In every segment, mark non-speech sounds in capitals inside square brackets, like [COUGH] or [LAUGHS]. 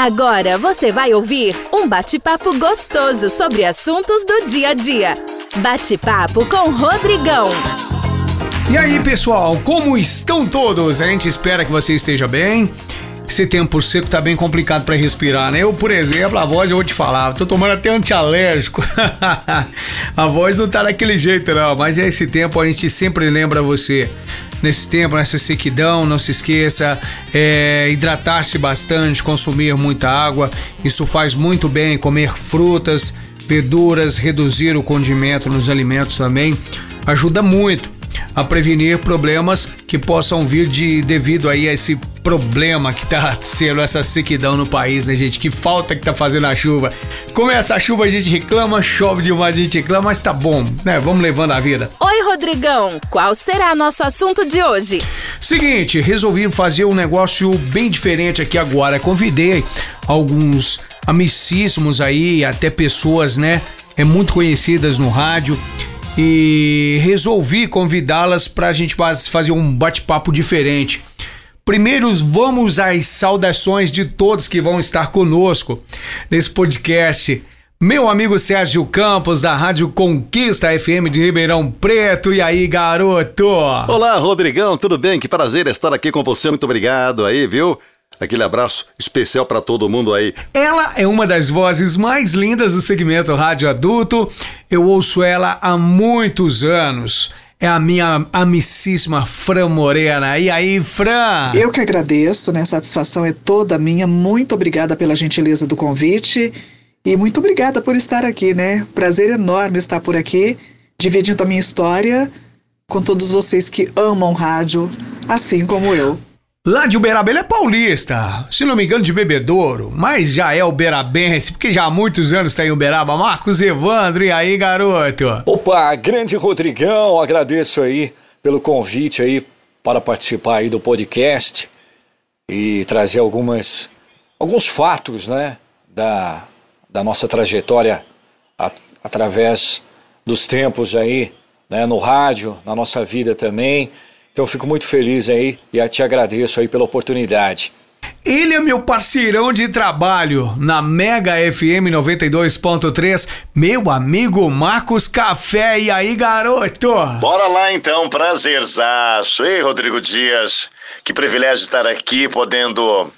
Agora você vai ouvir um bate-papo gostoso sobre assuntos do dia a dia. Bate-papo com Rodrigão. E aí, pessoal, como estão todos? A gente espera que você esteja bem. Esse tempo seco tá bem complicado para respirar, né? Eu, por exemplo, a voz eu vou te falar, tô tomando até antialérgico. [LAUGHS] a voz não tá daquele jeito, não, mas é esse tempo a gente sempre lembra você nesse tempo, nessa sequidão, não se esqueça, é, hidratar-se bastante, consumir muita água, isso faz muito bem, comer frutas, verduras, reduzir o condimento nos alimentos também, ajuda muito a prevenir problemas que possam vir de devido aí a esse problema que tá [LAUGHS] sendo essa sequidão no país, né, gente? Que falta que tá fazendo a chuva. Começa a chuva, a gente reclama, chove demais, a gente reclama, mas tá bom, né? Vamos levando a vida. Oi, Rodrigão, qual será nosso assunto de hoje? Seguinte, resolvi fazer um negócio bem diferente aqui agora. Convidei alguns amicíssimos aí, até pessoas, né? É muito conhecidas no rádio e resolvi convidá-las para a gente fazer um bate-papo diferente. Primeiro, vamos às saudações de todos que vão estar conosco nesse podcast. Meu amigo Sérgio Campos, da Rádio Conquista FM de Ribeirão Preto. E aí, garoto? Olá, Rodrigão, tudo bem? Que prazer estar aqui com você. Muito obrigado aí, viu? Aquele abraço especial para todo mundo aí. Ela é uma das vozes mais lindas do segmento rádio adulto. Eu ouço ela há muitos anos. É a minha amicíssima Fran Morena. E aí, Fran? Eu que agradeço, né? A satisfação é toda minha. Muito obrigada pela gentileza do convite. E muito obrigada por estar aqui, né? Prazer enorme estar por aqui, dividindo a minha história com todos vocês que amam rádio, assim como eu. Lá de Uberaba, ele é paulista, se não me engano de Bebedouro, mas já é uberabense, porque já há muitos anos está em Uberaba. Marcos Evandro, e aí, garoto? Opa, grande Rodrigão, agradeço aí pelo convite aí para participar aí do podcast e trazer algumas alguns fatos, né, da, da nossa trajetória através dos tempos aí, né, no rádio, na nossa vida também. Então fico muito feliz aí e te agradeço aí pela oportunidade. Ele é meu parceirão de trabalho na Mega FM 92.3, meu amigo Marcos Café. E aí, garoto? Bora lá então, prazerzaço. Ei, Rodrigo Dias, que privilégio estar aqui podendo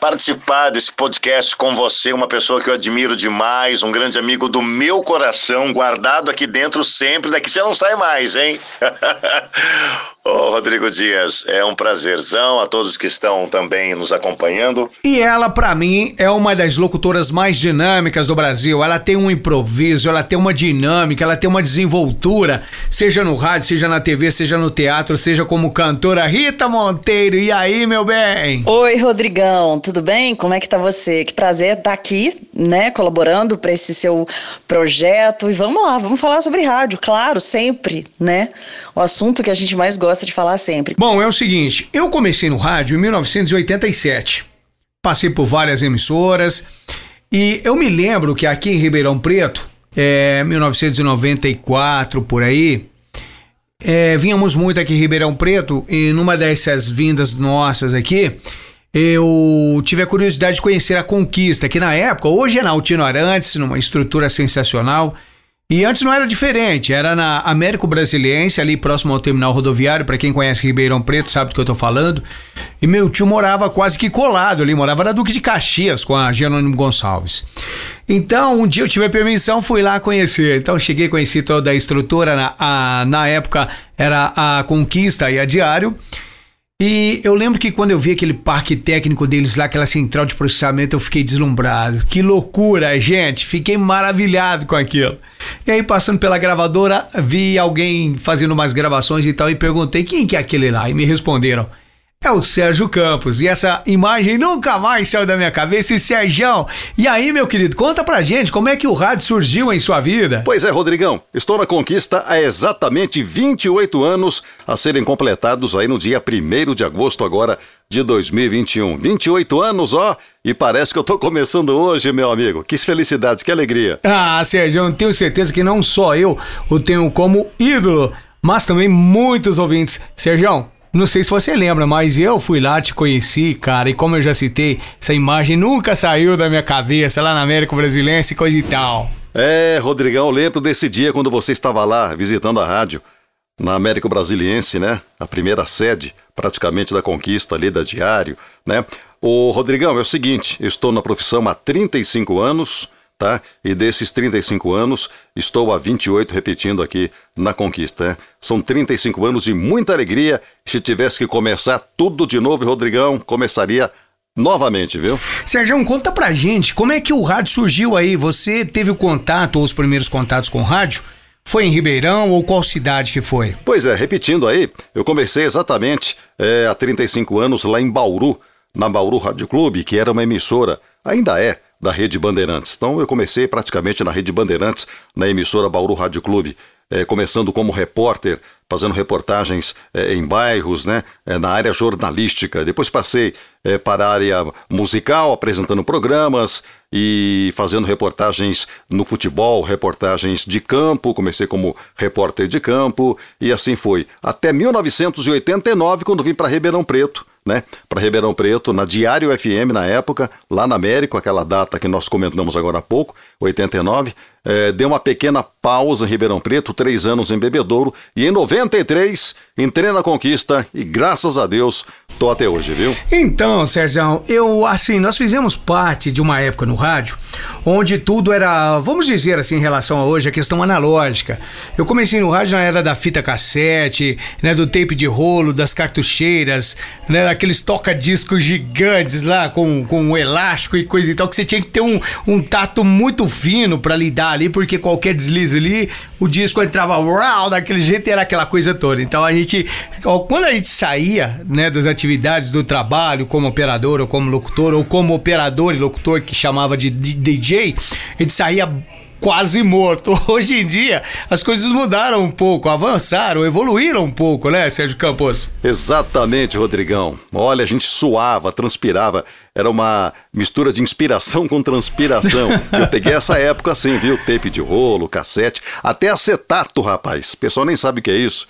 participar desse podcast com você, uma pessoa que eu admiro demais, um grande amigo do meu coração, guardado aqui dentro sempre. Daqui você não sai mais, hein? [LAUGHS] Ô, Rodrigo Dias, é um prazerzão a todos que estão também nos acompanhando. E ela, para mim, é uma das locutoras mais dinâmicas do Brasil. Ela tem um improviso, ela tem uma dinâmica, ela tem uma desenvoltura, seja no rádio, seja na TV, seja no teatro, seja como cantora. Rita Monteiro, e aí, meu bem? Oi, Rodrigão, tudo bem? Como é que tá você? Que prazer estar aqui, né, colaborando para esse seu projeto. E vamos lá, vamos falar sobre rádio, claro, sempre, né? O assunto que a gente mais gosta gosta de falar sempre. Bom, é o seguinte, eu comecei no rádio em 1987. Passei por várias emissoras e eu me lembro que aqui em Ribeirão Preto, é 1994 por aí, é, vínhamos muito aqui em Ribeirão Preto e numa dessas vindas nossas aqui, eu tive a curiosidade de conhecer a Conquista, que na época, hoje é na Altino Arantes, numa estrutura sensacional. E antes não era diferente, era na Américo Brasiliense, ali próximo ao terminal rodoviário, para quem conhece Ribeirão Preto sabe do que eu tô falando. E meu tio morava quase que colado ali, morava na Duque de Caxias com a Jerônimo Gonçalves. Então, um dia eu tive a permissão, fui lá conhecer. Então, cheguei, conheci toda a estrutura, na, a, na época era a Conquista e a Diário. E eu lembro que quando eu vi aquele parque técnico deles lá, aquela central de processamento, eu fiquei deslumbrado. Que loucura, gente! Fiquei maravilhado com aquilo. E aí, passando pela gravadora, vi alguém fazendo umas gravações e tal, e perguntei quem que é aquele lá. E me responderam: é o Sérgio Campos. E essa imagem nunca mais saiu da minha cabeça. E Sérgio, e aí, meu querido, conta pra gente como é que o rádio surgiu em sua vida? Pois é, Rodrigão. Estou na Conquista há exatamente 28 anos, a serem completados aí no dia 1 de agosto agora de 2021. 28 anos, ó, e parece que eu tô começando hoje, meu amigo. Que felicidade, que alegria. Ah, Sérgio, tenho certeza que não só eu o tenho como ídolo, mas também muitos ouvintes. Sérgio, Não sei se você lembra, mas eu fui lá, te conheci, cara, e como eu já citei, essa imagem nunca saiu da minha cabeça lá na América Brasilense coisa e tal. É, Rodrigão, eu lembro desse dia quando você estava lá visitando a rádio na América Brasiliense, né? A primeira sede praticamente da conquista ali da Diário, né? O Rodrigão, é o seguinte, eu estou na profissão há 35 anos, tá? E desses 35 anos, estou há 28 repetindo aqui na conquista, né? São 35 anos de muita alegria. Se tivesse que começar tudo de novo, Rodrigão, começaria novamente, viu? Sérgio, conta pra gente, como é que o rádio surgiu aí? Você teve o contato ou os primeiros contatos com o rádio? Foi em Ribeirão ou qual cidade que foi? Pois é, repetindo aí, eu comecei exatamente é, há 35 anos lá em Bauru, na Bauru Rádio Clube, que era uma emissora, ainda é, da Rede Bandeirantes. Então eu comecei praticamente na Rede Bandeirantes, na emissora Bauru Rádio Clube, é, começando como repórter, fazendo reportagens é, em bairros, né, é, na área jornalística. Depois passei para a área musical, apresentando programas e fazendo reportagens no futebol, reportagens de campo. Comecei como repórter de campo e assim foi. Até 1989, quando vim para Ribeirão Preto né, para Ribeirão Preto, na Diário FM na época, lá na América, aquela data que nós comentamos agora há pouco, 89. É, deu uma pequena pausa em Ribeirão Preto, três anos em Bebedouro, e em 93 entrei na conquista e graças a Deus tô até hoje, viu? Então, Sérgio, eu assim, nós fizemos parte de uma época no rádio onde tudo era, vamos dizer assim, em relação a hoje, a questão analógica. Eu comecei no rádio na era da fita cassete, né, do tape de rolo, das cartucheiras, né, daqueles toca-discos gigantes lá com, com elástico e coisa e tal, que você tinha que ter um, um tato muito fino para lidar ali, porque qualquer deslize ali, o disco entrava uau, daquele jeito e era aquela coisa toda. Então a gente, quando a gente saía, né, das atividades do trabalho como operador ou como locutor, ou como operador e locutor que chamava de DJ, a gente saía quase morto. [LAUGHS] Hoje em dia, as coisas mudaram um pouco, avançaram, evoluíram um pouco, né, Sérgio Campos? Exatamente, Rodrigão. Olha, a gente suava, transpirava. Era uma mistura de inspiração [LAUGHS] com transpiração. Eu peguei essa época assim, viu? Tape de rolo, cassete, até acetato, rapaz. O pessoal nem sabe o que é isso.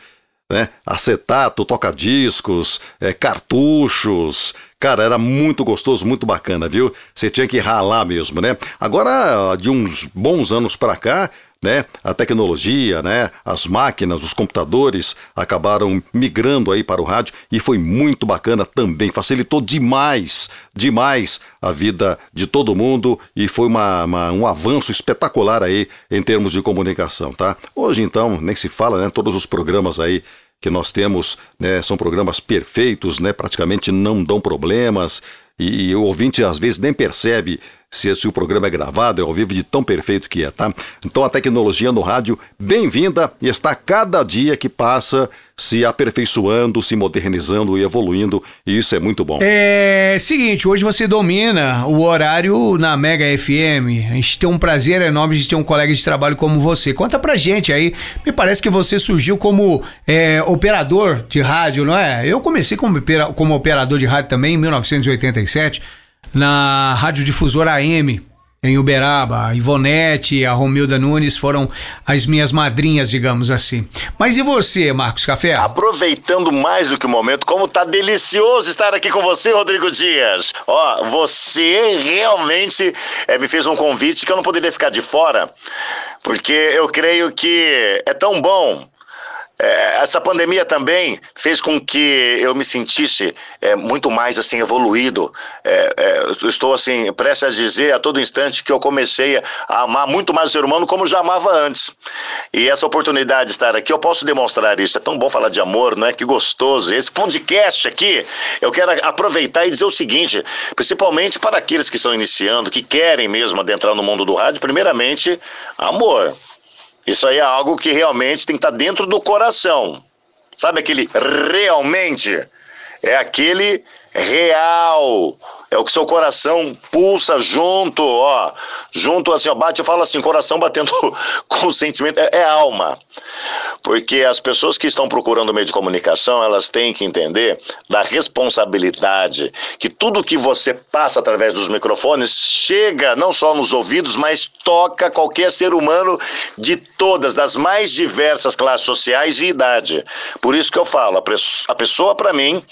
Né? Acetato, toca-discos, é, cartuchos, Cara, era muito gostoso, muito bacana, viu? Você tinha que ralar mesmo, né? Agora, de uns bons anos para cá, né? A tecnologia, né? As máquinas, os computadores acabaram migrando aí para o rádio e foi muito bacana também. Facilitou demais, demais a vida de todo mundo e foi uma, uma, um avanço espetacular aí em termos de comunicação, tá? Hoje então nem se fala, né? Todos os programas aí que nós temos né, são programas perfeitos, né, praticamente não dão problemas e, e o ouvinte às vezes nem percebe se, se o programa é gravado, é ao vivo de tão perfeito que é, tá? Então a tecnologia no rádio, bem-vinda e está cada dia que passa se aperfeiçoando, se modernizando e evoluindo, e isso é muito bom. É seguinte, hoje você domina o horário na Mega FM. A gente tem um prazer enorme de ter um colega de trabalho como você. Conta pra gente aí. Me parece que você surgiu como é, operador de rádio, não é? Eu comecei como, como operador de rádio também em 1987 na Rádio Difusora AM, em Uberaba. A Ivonete e a Romilda Nunes foram as minhas madrinhas, digamos assim. Mas e você, Marcos Café? Aproveitando mais do que o momento, como tá delicioso estar aqui com você, Rodrigo Dias. Ó, você realmente é, me fez um convite que eu não poderia ficar de fora, porque eu creio que é tão bom essa pandemia também fez com que eu me sentisse é, muito mais assim evoluído. É, é estou assim prestes a dizer a todo instante que eu comecei a amar muito mais o ser humano como já amava antes. E essa oportunidade de estar aqui, eu posso demonstrar isso. É tão bom falar de amor, não é? Que gostoso. Esse podcast aqui, eu quero aproveitar e dizer o seguinte, principalmente para aqueles que estão iniciando, que querem mesmo adentrar no mundo do rádio, primeiramente, amor. Isso aí é algo que realmente tem que estar dentro do coração. Sabe aquele realmente? É aquele real. É o que seu coração pulsa junto, ó. Junto assim, ó, bate e fala assim, coração batendo [LAUGHS] com sentimento. É, é alma. Porque as pessoas que estão procurando meio de comunicação, elas têm que entender da responsabilidade que tudo que você passa através dos microfones chega não só nos ouvidos, mas toca qualquer ser humano de todas, das mais diversas classes sociais e idade. Por isso que eu falo, a pessoa para mim,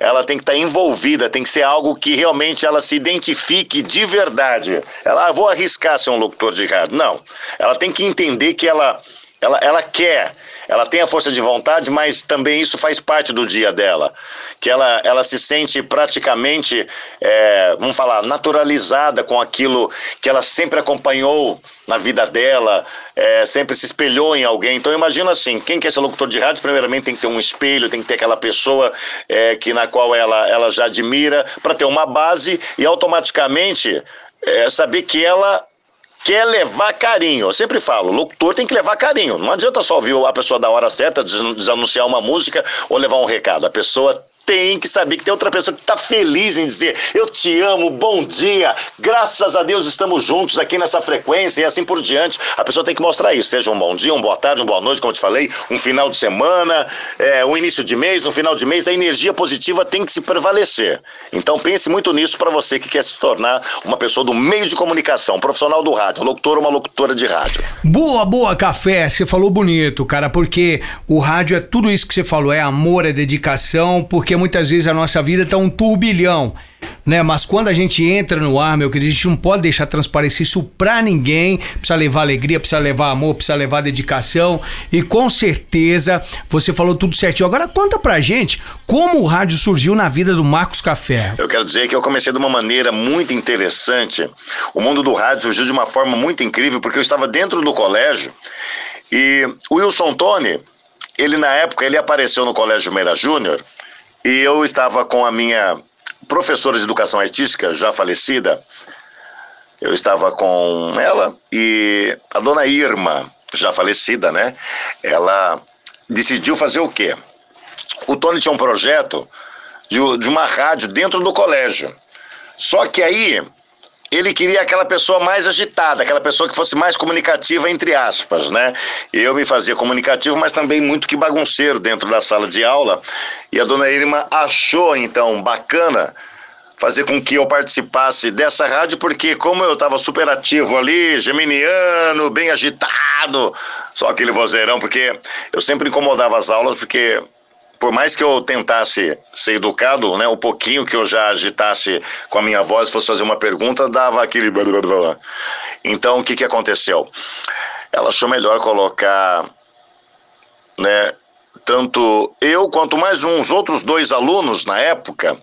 ela tem que estar tá envolvida, tem que ser algo que realmente ela se identifique de verdade. Ela, ah, vou arriscar ser um locutor de rádio. Não. Ela tem que entender que ela, ela, ela quer ela tem a força de vontade, mas também isso faz parte do dia dela. Que ela, ela se sente praticamente, é, vamos falar, naturalizada com aquilo que ela sempre acompanhou na vida dela, é, sempre se espelhou em alguém. Então imagina assim, quem quer ser locutor de rádio, primeiramente tem que ter um espelho, tem que ter aquela pessoa é, que na qual ela, ela já admira, para ter uma base e automaticamente é, saber que ela quer levar carinho. Eu sempre falo, locutor tem que levar carinho. Não adianta só ouvir a pessoa da hora certa, desanunciar uma música ou levar um recado. A pessoa tem que saber que tem outra pessoa que está feliz em dizer eu te amo, bom dia, graças a Deus estamos juntos aqui nessa frequência e assim por diante. A pessoa tem que mostrar isso, seja um bom dia, uma boa tarde, uma boa noite, como eu te falei, um final de semana, é, um início de mês, um final de mês, a energia positiva tem que se prevalecer. Então pense muito nisso para você que quer se tornar uma pessoa do meio de comunicação, profissional do rádio, locutor ou uma locutora de rádio. Boa, boa, café, você falou bonito, cara, porque o rádio é tudo isso que você falou, é amor, é dedicação, porque muitas vezes a nossa vida tá um turbilhão, né? Mas quando a gente entra no ar, meu querido, a gente não pode deixar transparecer isso pra ninguém. Precisa levar alegria, precisa levar amor, precisa levar dedicação. E com certeza você falou tudo certinho. Agora conta pra gente como o rádio surgiu na vida do Marcos Café. Eu quero dizer que eu comecei de uma maneira muito interessante. O mundo do rádio surgiu de uma forma muito incrível, porque eu estava dentro do colégio e o Wilson Tony, ele na época, ele apareceu no Colégio Meira Júnior e eu estava com a minha professora de educação artística, já falecida. Eu estava com ela e a dona Irma, já falecida, né? Ela decidiu fazer o quê? O Tony tinha um projeto de, de uma rádio dentro do colégio. Só que aí ele queria aquela pessoa mais agitada, aquela pessoa que fosse mais comunicativa, entre aspas, né? Eu me fazia comunicativo, mas também muito que bagunceiro dentro da sala de aula. E a dona Irma achou, então, bacana fazer com que eu participasse dessa rádio, porque como eu estava super ativo ali, geminiano, bem agitado, só aquele vozeirão, porque eu sempre incomodava as aulas, porque por mais que eu tentasse ser educado, né, o pouquinho que eu já agitasse com a minha voz, fosse fazer uma pergunta, dava aquele. Então, o que, que aconteceu? Ela achou melhor colocar, né, tanto eu quanto mais uns outros dois alunos na época,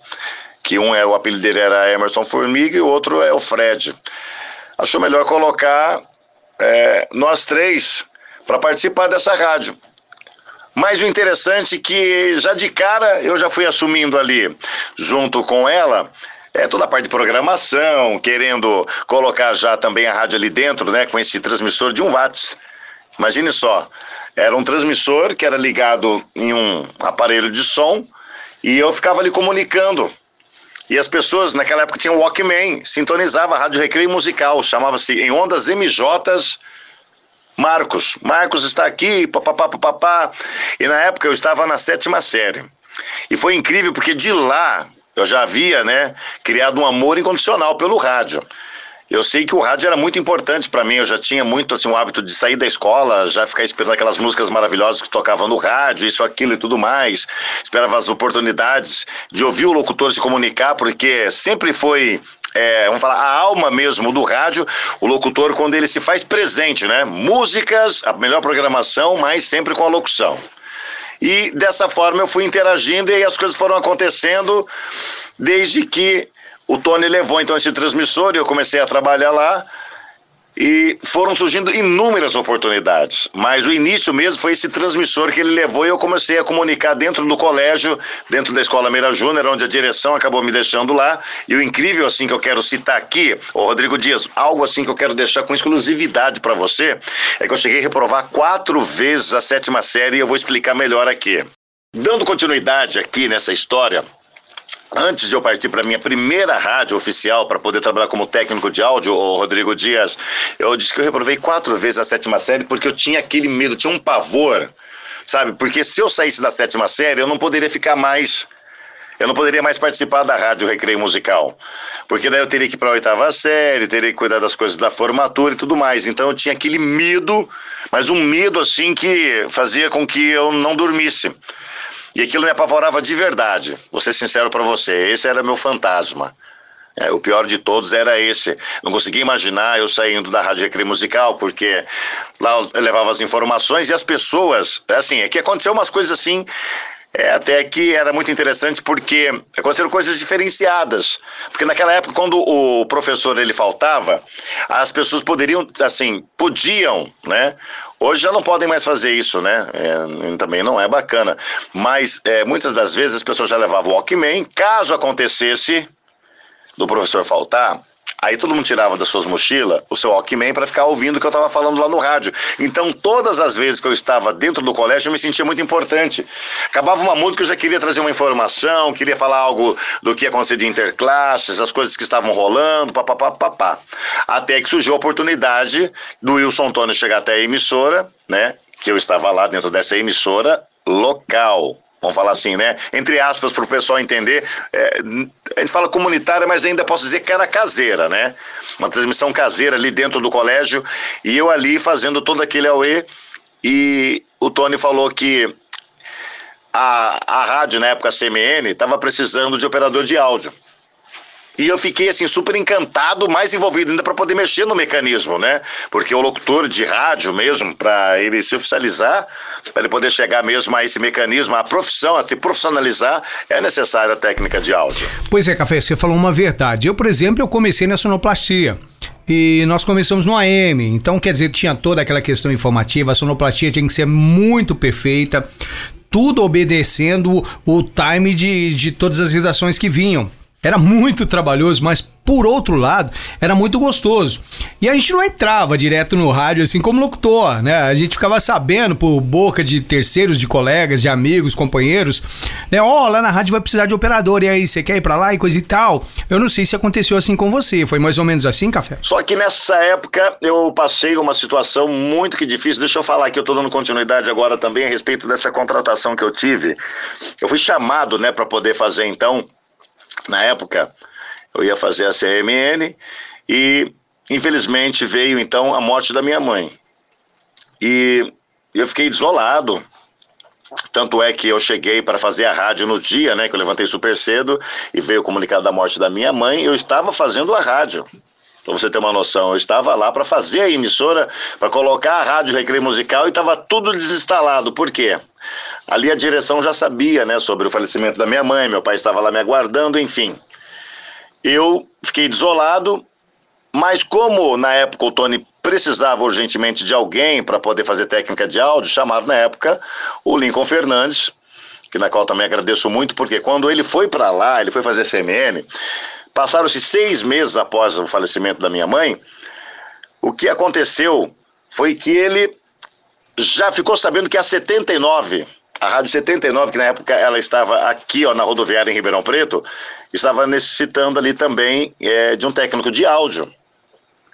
que um era o apelido dele era Emerson Formiga e o outro é o Fred. Achou melhor colocar é, nós três para participar dessa rádio. Mas o interessante é que já de cara eu já fui assumindo ali, junto com ela, é toda a parte de programação, querendo colocar já também a rádio ali dentro, né, com esse transmissor de um watts. Imagine só, era um transmissor que era ligado em um aparelho de som e eu ficava ali comunicando. E as pessoas naquela época tinham Walkman, sintonizava a rádio recreio musical, chamava-se em ondas MJs Marcos, Marcos está aqui, papapá, papapá. E na época eu estava na sétima série. E foi incrível porque de lá eu já havia, né, criado um amor incondicional pelo rádio. Eu sei que o rádio era muito importante para mim, eu já tinha muito assim o hábito de sair da escola, já ficar esperando aquelas músicas maravilhosas que tocavam no rádio, isso, aquilo e tudo mais. Esperava as oportunidades de ouvir o locutor se comunicar, porque sempre foi é, vamos falar, a alma mesmo do rádio, o locutor, quando ele se faz presente, né? Músicas, a melhor programação, mas sempre com a locução. E dessa forma eu fui interagindo e as coisas foram acontecendo desde que o Tony levou então esse transmissor e eu comecei a trabalhar lá. E foram surgindo inúmeras oportunidades, mas o início mesmo foi esse transmissor que ele levou e eu comecei a comunicar dentro do colégio, dentro da Escola Meira Júnior, onde a direção acabou me deixando lá. E o incrível, assim, que eu quero citar aqui, o Rodrigo Dias, algo assim que eu quero deixar com exclusividade para você, é que eu cheguei a reprovar quatro vezes a sétima série e eu vou explicar melhor aqui. Dando continuidade aqui nessa história, Antes de eu partir para minha primeira rádio oficial para poder trabalhar como técnico de áudio, o Rodrigo Dias, eu disse que eu reprovei quatro vezes a sétima série porque eu tinha aquele medo, tinha um pavor sabe? Porque se eu saísse da sétima série, eu não poderia ficar mais. Eu não poderia mais participar da rádio Recreio Musical. Porque daí eu teria que ir para a oitava série, teria que cuidar das coisas da formatura e tudo mais. Então eu tinha aquele medo, mas um medo assim que fazia com que eu não dormisse. E aquilo me apavorava de verdade. Vou ser sincero para você, esse era meu fantasma. É, o pior de todos era esse. Não conseguia imaginar eu saindo da Rádio Recreio Musical, porque lá eu levava as informações e as pessoas. É assim, é que aconteceu umas coisas assim. É, até que era muito interessante porque aconteceram coisas diferenciadas. Porque naquela época, quando o professor ele faltava, as pessoas poderiam, assim, podiam, né? Hoje já não podem mais fazer isso, né? É, também não é bacana. Mas é, muitas das vezes as pessoas já levavam o Walkman. Caso acontecesse do professor faltar, Aí todo mundo tirava das suas mochilas o seu Walkman para ficar ouvindo o que eu estava falando lá no rádio. Então, todas as vezes que eu estava dentro do colégio, eu me sentia muito importante. Acabava uma música, eu já queria trazer uma informação, queria falar algo do que ia acontecer de interclasses, as coisas que estavam rolando, papapá, papá. Até que surgiu a oportunidade do Wilson Antônio chegar até a emissora, né? Que eu estava lá dentro dessa emissora local vamos falar assim, né? Entre aspas, para o pessoal entender. É, a gente fala comunitária, mas ainda posso dizer que era caseira, né? Uma transmissão caseira ali dentro do colégio. E eu ali fazendo todo aquele AUE. E o Tony falou que a, a rádio, na época a CMN, estava precisando de operador de áudio. E eu fiquei assim super encantado, mais envolvido ainda para poder mexer no mecanismo, né? Porque o locutor de rádio mesmo, para ele se oficializar, para ele poder chegar mesmo a esse mecanismo, a profissão, a se profissionalizar, é necessária a técnica de áudio. Pois é, Café, você falou uma verdade. Eu, por exemplo, eu comecei na sonoplastia. E nós começamos no AM, então quer dizer, tinha toda aquela questão informativa, a sonoplastia tinha que ser muito perfeita, tudo obedecendo o time de, de todas as redações que vinham. Era muito trabalhoso, mas por outro lado, era muito gostoso. E a gente não entrava direto no rádio assim como locutor, né? A gente ficava sabendo por boca de terceiros, de colegas, de amigos, companheiros, né? Ó, oh, lá na rádio vai precisar de operador, e aí, você quer ir pra lá e coisa e tal? Eu não sei se aconteceu assim com você, foi mais ou menos assim, Café? Só que nessa época eu passei uma situação muito que difícil. Deixa eu falar que eu tô dando continuidade agora também a respeito dessa contratação que eu tive. Eu fui chamado, né, para poder fazer então na época, eu ia fazer a CMN e infelizmente veio então a morte da minha mãe. E eu fiquei desolado. Tanto é que eu cheguei para fazer a rádio no dia, né, que eu levantei super cedo e veio o comunicado da morte da minha mãe, eu estava fazendo a rádio. Para você ter uma noção, eu estava lá para fazer a emissora, para colocar a rádio Recreio Musical e estava tudo desinstalado. Por quê? Ali a direção já sabia, né, sobre o falecimento da minha mãe, meu pai estava lá me aguardando, enfim. Eu fiquei desolado, mas como na época o Tony precisava urgentemente de alguém para poder fazer técnica de áudio, chamaram na época o Lincoln Fernandes, que na qual também agradeço muito, porque quando ele foi para lá, ele foi fazer CMN, passaram-se seis meses após o falecimento da minha mãe, o que aconteceu foi que ele já ficou sabendo que a 79 a Rádio 79, que na época ela estava aqui ó, na rodoviária em Ribeirão Preto, estava necessitando ali também é, de um técnico de áudio.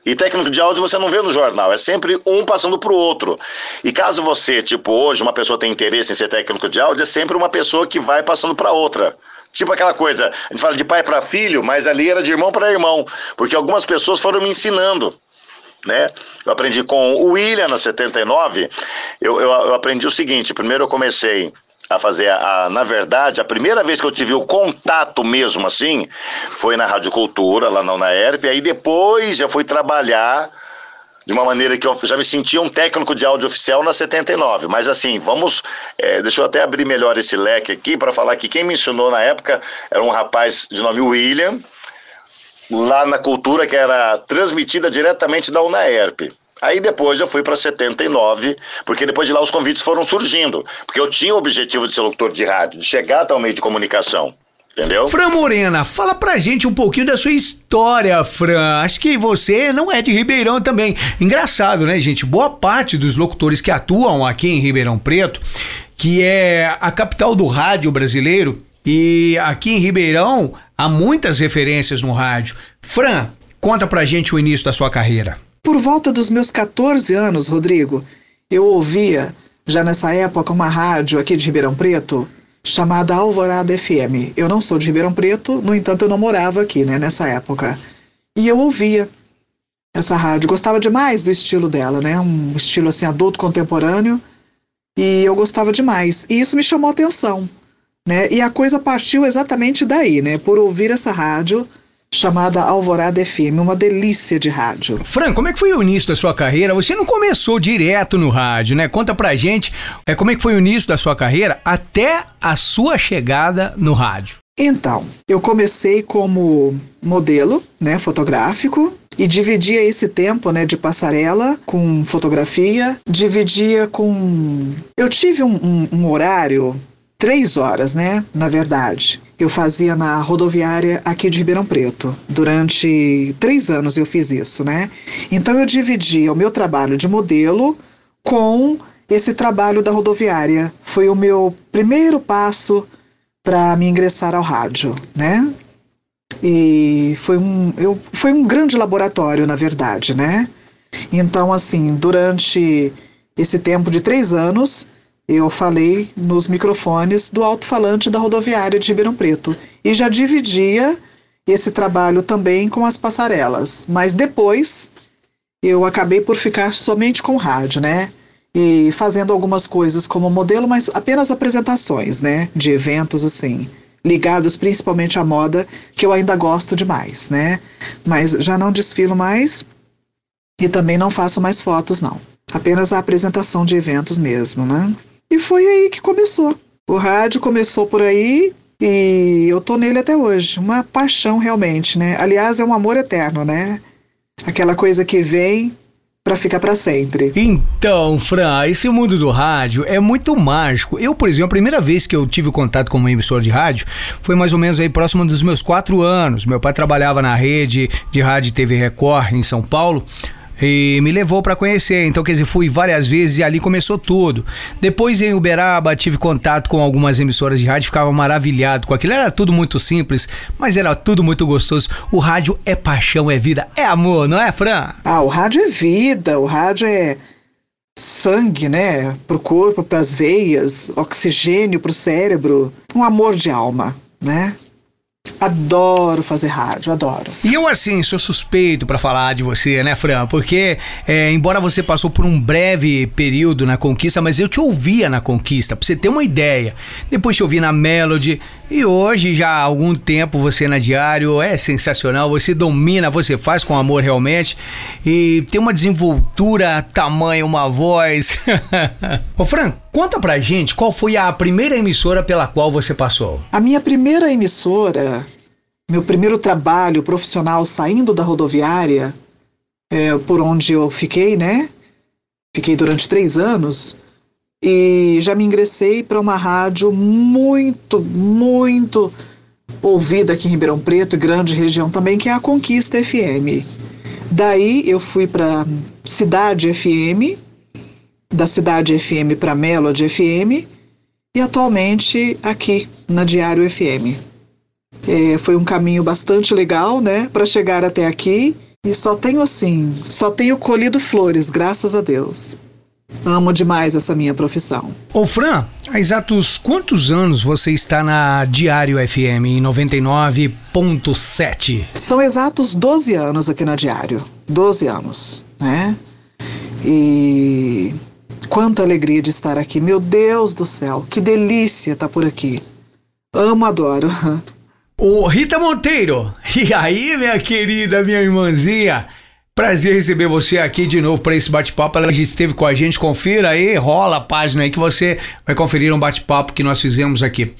E técnico de áudio você não vê no jornal, é sempre um passando para o outro. E caso você, tipo, hoje uma pessoa tem interesse em ser técnico de áudio, é sempre uma pessoa que vai passando para outra. Tipo aquela coisa, a gente fala de pai para filho, mas ali era de irmão para irmão, porque algumas pessoas foram me ensinando né? Eu aprendi com o William na 79. Eu, eu, eu aprendi o seguinte: primeiro eu comecei a fazer a, a, na verdade, a primeira vez que eu tive o contato mesmo assim foi na Rádio Cultura, lá na UNAERP, aí depois já fui trabalhar de uma maneira que eu já me sentia um técnico de áudio oficial na 79. Mas assim, vamos. É, deixa eu até abrir melhor esse leque aqui para falar que quem me ensinou na época era um rapaz de nome William lá na cultura que era transmitida diretamente da UNAERP. Aí depois eu fui para 79, porque depois de lá os convites foram surgindo. Porque eu tinha o objetivo de ser locutor de rádio, de chegar até o meio de comunicação. Entendeu? Fran Morena, fala pra gente um pouquinho da sua história, Fran. Acho que você não é de Ribeirão também. Engraçado, né, gente? Boa parte dos locutores que atuam aqui em Ribeirão Preto, que é a capital do rádio brasileiro, e aqui em Ribeirão há muitas referências no rádio. Fran, conta pra gente o início da sua carreira. Por volta dos meus 14 anos, Rodrigo, eu ouvia já nessa época, uma rádio aqui de Ribeirão Preto chamada Alvorada FM. Eu não sou de Ribeirão Preto, no entanto, eu não morava aqui, né, nessa época. E eu ouvia essa rádio, gostava demais do estilo dela, né, um estilo assim adulto contemporâneo, e eu gostava demais. E isso me chamou a atenção, né? E a coisa partiu exatamente daí, né, por ouvir essa rádio chamada Alvorada FM, uma delícia de rádio. Fran, como é que foi o início da sua carreira? Você não começou direto no rádio, né? Conta pra gente é, como é que foi o início da sua carreira até a sua chegada no rádio. Então, eu comecei como modelo, né, fotográfico, e dividia esse tempo, né, de passarela com fotografia, dividia com... Eu tive um, um, um horário três horas, né? Na verdade. Eu fazia na rodoviária aqui de Ribeirão Preto. Durante três anos eu fiz isso, né? Então eu dividia o meu trabalho de modelo com esse trabalho da rodoviária. Foi o meu primeiro passo para me ingressar ao rádio, né? E foi um, eu, foi um grande laboratório, na verdade, né? Então, assim, durante esse tempo de três anos, eu falei nos microfones do alto-falante da rodoviária de Ribeirão Preto e já dividia esse trabalho também com as passarelas. Mas depois eu acabei por ficar somente com rádio, né? E fazendo algumas coisas como modelo, mas apenas apresentações, né? De eventos assim, ligados principalmente à moda, que eu ainda gosto demais, né? Mas já não desfilo mais e também não faço mais fotos, não. Apenas a apresentação de eventos mesmo, né? E foi aí que começou. O rádio começou por aí e eu tô nele até hoje. Uma paixão realmente, né? Aliás, é um amor eterno, né? Aquela coisa que vem para ficar para sempre. Então, Fran, esse mundo do rádio é muito mágico. Eu, por exemplo, a primeira vez que eu tive contato com uma emissora de rádio foi mais ou menos aí próximo dos meus quatro anos. Meu pai trabalhava na rede de rádio TV Record em São Paulo e me levou para conhecer. Então, quer dizer, fui várias vezes e ali começou tudo. Depois em Uberaba tive contato com algumas emissoras de rádio, ficava maravilhado com aquilo. Era tudo muito simples, mas era tudo muito gostoso. O rádio é paixão, é vida, é amor, não é, Fran? Ah, o rádio é vida, o rádio é sangue, né, pro corpo, para as veias, oxigênio pro cérebro, um amor de alma, né? Adoro fazer rádio, adoro. E eu, assim, sou suspeito para falar de você, né, Fran? Porque, é, embora você passou por um breve período na Conquista, mas eu te ouvia na Conquista, pra você ter uma ideia. Depois te ouvi na Melody, e hoje, já há algum tempo, você na Diário é sensacional. Você domina, você faz com amor realmente. E tem uma desenvoltura, tamanho, uma voz. [LAUGHS] Ô, Fran, conta pra gente qual foi a primeira emissora pela qual você passou. A minha primeira emissora, meu primeiro trabalho profissional saindo da rodoviária, é, por onde eu fiquei, né? Fiquei durante três anos e já me ingressei para uma rádio muito, muito ouvida aqui em Ribeirão Preto, grande região também, que é a Conquista FM. Daí eu fui para Cidade FM, da Cidade FM para Melody FM e atualmente aqui na Diário FM. É, foi um caminho bastante legal, né, para chegar até aqui e só tenho assim, só tenho colhido flores, graças a Deus. Amo demais essa minha profissão. Ô Fran, há exatos quantos anos você está na Diário FM em 99.7? São exatos 12 anos aqui na Diário. 12 anos, né? E quanta alegria de estar aqui. Meu Deus do céu, que delícia estar por aqui. Amo, adoro. [LAUGHS] Ô Rita Monteiro, e aí, minha querida, minha irmãzinha? Prazer receber você aqui de novo para esse bate-papo. Ela já esteve com a gente. Confira aí, rola a página aí que você vai conferir um bate-papo que nós fizemos aqui.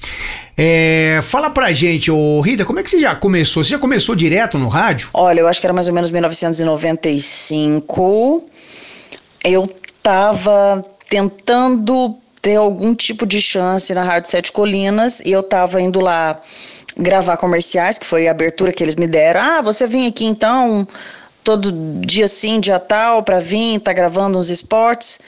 É, fala pra gente, ô Rita, como é que você já começou? Você já começou direto no rádio? Olha, eu acho que era mais ou menos 1995. Eu tava tentando ter algum tipo de chance na Rádio Sete Colinas e eu tava indo lá gravar comerciais, que foi a abertura que eles me deram. Ah, você vem aqui então todo dia sim, dia tal, para vir, tá gravando uns esportes.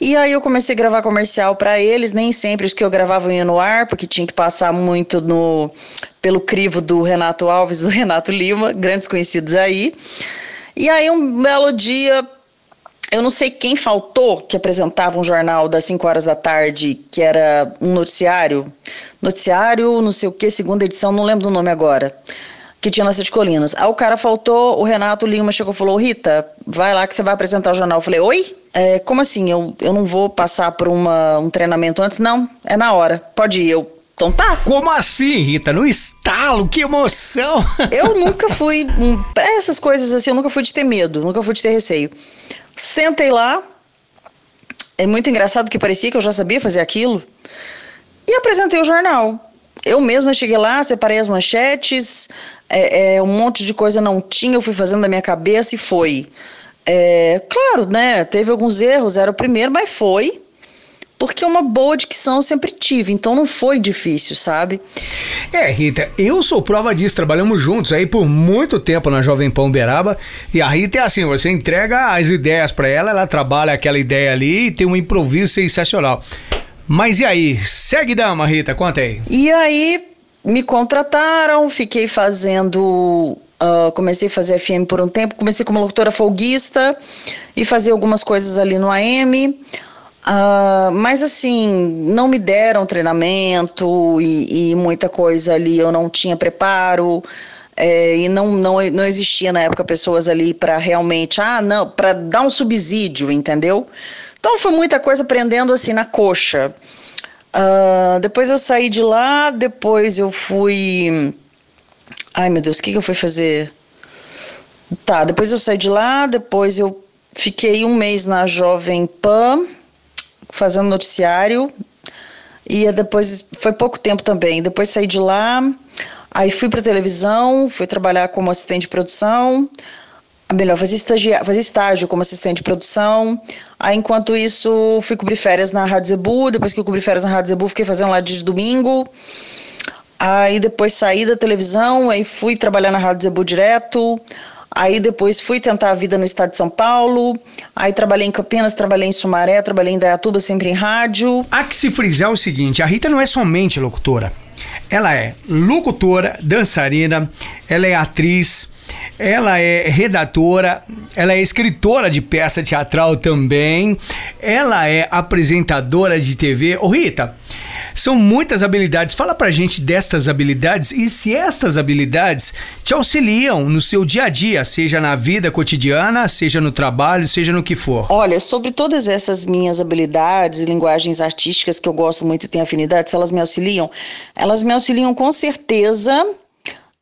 E aí eu comecei a gravar comercial para eles, nem sempre os que eu gravava ia no ar, porque tinha que passar muito no pelo crivo do Renato Alves, do [LAUGHS] Renato Lima, grandes conhecidos aí. E aí um belo dia eu não sei quem faltou que apresentava um jornal das 5 horas da tarde, que era um noticiário. Noticiário, não sei o que, segunda edição, não lembro do nome agora. Que tinha nas Sete Colinas. Aí o cara faltou, o Renato Lima chegou e falou: Rita, vai lá que você vai apresentar o jornal. Eu falei: Oi? É, como assim? Eu, eu não vou passar por uma, um treinamento antes? Não, é na hora. Pode ir. Eu então tá. Como assim, Rita? No estalo, que emoção! Eu nunca fui. Pra essas coisas assim, eu nunca fui de ter medo, nunca fui de ter receio. Sentei lá. É muito engraçado que parecia que eu já sabia fazer aquilo. E apresentei o jornal. Eu mesma cheguei lá, separei as manchetes, é, é, um monte de coisa não tinha, eu fui fazendo da minha cabeça e foi. É, claro, né? Teve alguns erros, era o primeiro, mas foi porque uma boa dicção eu sempre tive, então não foi difícil, sabe? É, Rita, eu sou prova disso, trabalhamos juntos aí por muito tempo na Jovem Pão Beraba, e a Rita é assim, você entrega as ideias para ela, ela trabalha aquela ideia ali e tem um improviso sensacional. Mas e aí? Segue dama, Rita, conta aí. E aí me contrataram, fiquei fazendo Uh, comecei a fazer FM por um tempo, comecei como locutora folguista e fazer algumas coisas ali no AM. Uh, mas assim, não me deram treinamento e, e, muita coisa ali eu não tinha preparo. É, e não, não, não existia na época pessoas ali para realmente, ah, não, para dar um subsídio, entendeu? Então foi muita coisa aprendendo assim na coxa. Uh, depois eu saí de lá, depois eu fui. Ai meu Deus, o que, que eu fui fazer? Tá, depois eu saí de lá, depois eu fiquei um mês na Jovem Pan fazendo noticiário. E depois foi pouco tempo também. Depois saí de lá, aí fui para televisão, fui trabalhar como assistente de produção. Melhor, fazia, estagia, fazia estágio como assistente de produção. Aí, enquanto isso, fui cobrir férias na Rádio Zebu. Depois que eu cobri férias na Rádio Zebu, fiquei fazendo lá de domingo. Aí, depois saí da televisão, aí fui trabalhar na Rádio Zebu direto. Aí depois fui tentar a vida no estado de São Paulo. Aí trabalhei em Campinas, trabalhei em Sumaré, trabalhei em Dayatuba, sempre em rádio. Há que se frisar o seguinte: a Rita não é somente locutora. Ela é locutora, dançarina, ela é atriz, ela é redatora, ela é escritora de peça teatral também, ela é apresentadora de TV. Ô Rita, são muitas habilidades. Fala pra gente destas habilidades e se estas habilidades te auxiliam no seu dia a dia, seja na vida cotidiana, seja no trabalho, seja no que for. Olha, sobre todas essas minhas habilidades e linguagens artísticas que eu gosto muito e tenho afinidade, se elas me auxiliam, elas me auxiliam com certeza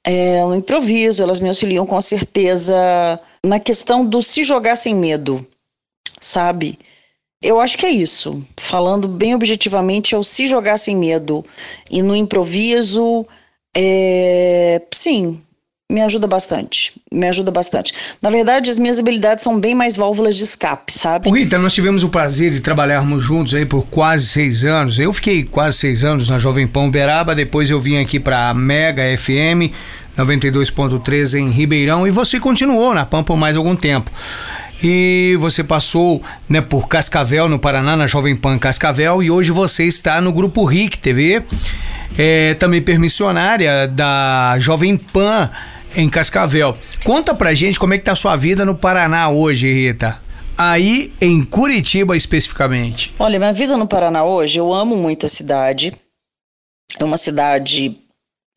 é, um improviso, elas me auxiliam com certeza na questão do se jogar sem medo, sabe? Eu acho que é isso. Falando bem objetivamente, é o se jogar sem medo. E no improviso, é... sim, me ajuda bastante. Me ajuda bastante. Na verdade, as minhas habilidades são bem mais válvulas de escape, sabe? Rita, nós tivemos o prazer de trabalharmos juntos aí por quase seis anos. Eu fiquei quase seis anos na Jovem Pão Beraba, depois eu vim aqui para Mega FM 92.3 em Ribeirão e você continuou na PAN por mais algum tempo e você passou né, por Cascavel, no Paraná, na Jovem Pan Cascavel, e hoje você está no Grupo RIC TV, é, também permissionária da Jovem Pan em Cascavel. Conta pra gente como é que tá a sua vida no Paraná hoje, Rita. Aí em Curitiba especificamente. Olha, minha vida no Paraná hoje, eu amo muito a cidade. É uma cidade.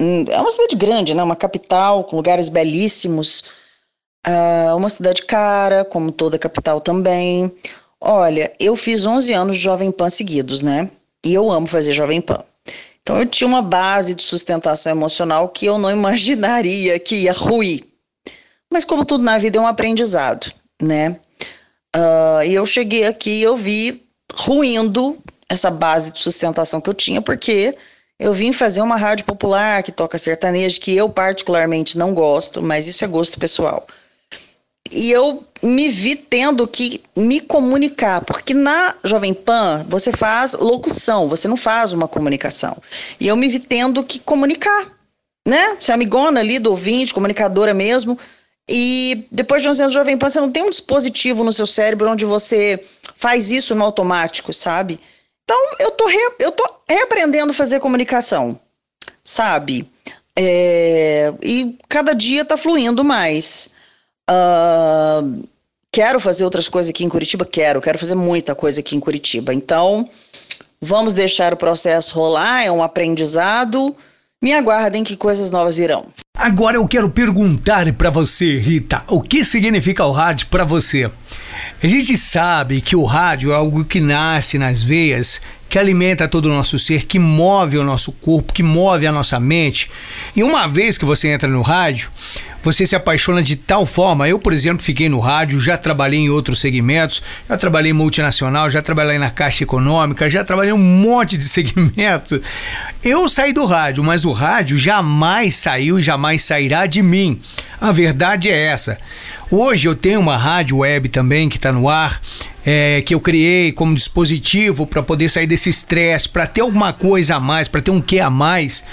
Hum, é uma cidade grande, né? Uma capital com lugares belíssimos Uh, uma cidade cara, como toda capital também. Olha, eu fiz 11 anos de Jovem Pan seguidos, né? E eu amo fazer Jovem Pan. Então eu tinha uma base de sustentação emocional que eu não imaginaria que ia ruir. Mas como tudo na vida é um aprendizado, né? Uh, e eu cheguei aqui e eu vi ruindo essa base de sustentação que eu tinha, porque eu vim fazer uma rádio popular que toca sertanejo, que eu particularmente não gosto, mas isso é gosto pessoal e eu me vi tendo que me comunicar, porque na Jovem Pan você faz locução, você não faz uma comunicação. E eu me vi tendo que comunicar, né? Ser amigona ali do ouvinte, comunicadora mesmo. E depois de 11 anos de Jovem Pan, você não tem um dispositivo no seu cérebro onde você faz isso no automático, sabe? Então eu tô, re, eu tô reaprendendo a fazer comunicação, sabe? É, e cada dia tá fluindo mais. Uh, Quero fazer outras coisas aqui em Curitiba? Quero, quero fazer muita coisa aqui em Curitiba. Então, vamos deixar o processo rolar, é um aprendizado. Me aguardem que coisas novas virão. Agora eu quero perguntar para você, Rita, o que significa o rádio para você? A gente sabe que o rádio é algo que nasce nas veias, que alimenta todo o nosso ser, que move o nosso corpo, que move a nossa mente. E uma vez que você entra no rádio, você se apaixona de tal forma. Eu, por exemplo, fiquei no rádio, já trabalhei em outros segmentos, já trabalhei em multinacional, já trabalhei na Caixa Econômica, já trabalhei um monte de [LAUGHS] segmentos. Eu saí do rádio, mas o rádio jamais saiu e jamais sairá de mim. A verdade é essa. Hoje eu tenho uma rádio web também que está no ar, é, que eu criei como dispositivo para poder sair desse estresse, para ter alguma coisa a mais, para ter um que a mais,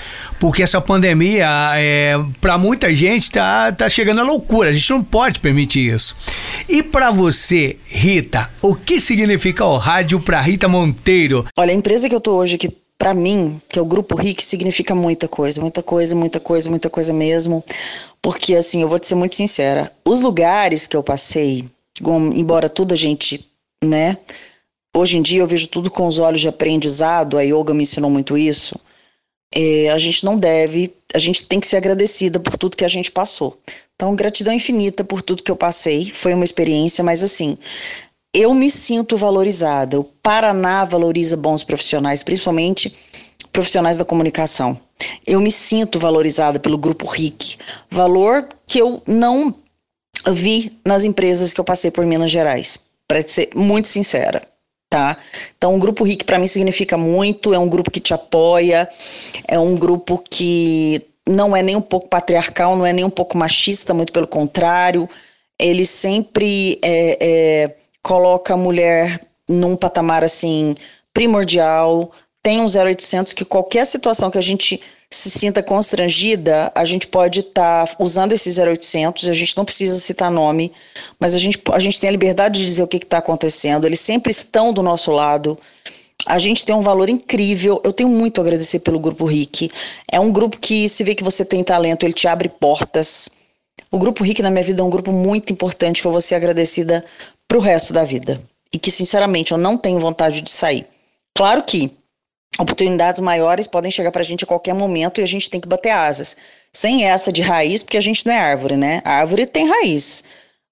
porque essa pandemia, é, para muita gente, tá, tá chegando a loucura. A gente não pode permitir isso. E para você, Rita, o que significa o rádio para Rita Monteiro? Olha, a empresa que eu tô hoje que para mim, que é o grupo RIC, significa muita coisa, muita coisa, muita coisa, muita coisa mesmo. Porque assim, eu vou te ser muito sincera, os lugares que eu passei, embora tudo a gente, né, hoje em dia eu vejo tudo com os olhos de aprendizado, a yoga me ensinou muito isso. É, a gente não deve, a gente tem que ser agradecida por tudo que a gente passou. Então, gratidão infinita por tudo que eu passei. Foi uma experiência, mas assim, eu me sinto valorizada. O Paraná valoriza bons profissionais, principalmente profissionais da comunicação. Eu me sinto valorizada pelo grupo RIC, valor que eu não vi nas empresas que eu passei por Minas Gerais, para ser muito sincera. Tá? Então, o grupo RIC para mim significa muito, é um grupo que te apoia, é um grupo que não é nem um pouco patriarcal, não é nem um pouco machista, muito pelo contrário. Ele sempre é, é coloca a mulher num patamar assim primordial. Tem um 0800 que qualquer situação que a gente se sinta constrangida, a gente pode estar tá usando esse 0800, a gente não precisa citar nome, mas a gente, a gente tem a liberdade de dizer o que está acontecendo, eles sempre estão do nosso lado. A gente tem um valor incrível. Eu tenho muito a agradecer pelo Grupo RIC. É um grupo que, se vê que você tem talento, ele te abre portas. O Grupo RIC na minha vida é um grupo muito importante que eu vou ser agradecida para o resto da vida. E que, sinceramente, eu não tenho vontade de sair. Claro que oportunidades maiores podem chegar para a gente a qualquer momento e a gente tem que bater asas. Sem essa de raiz, porque a gente não é árvore, né? A árvore tem raiz.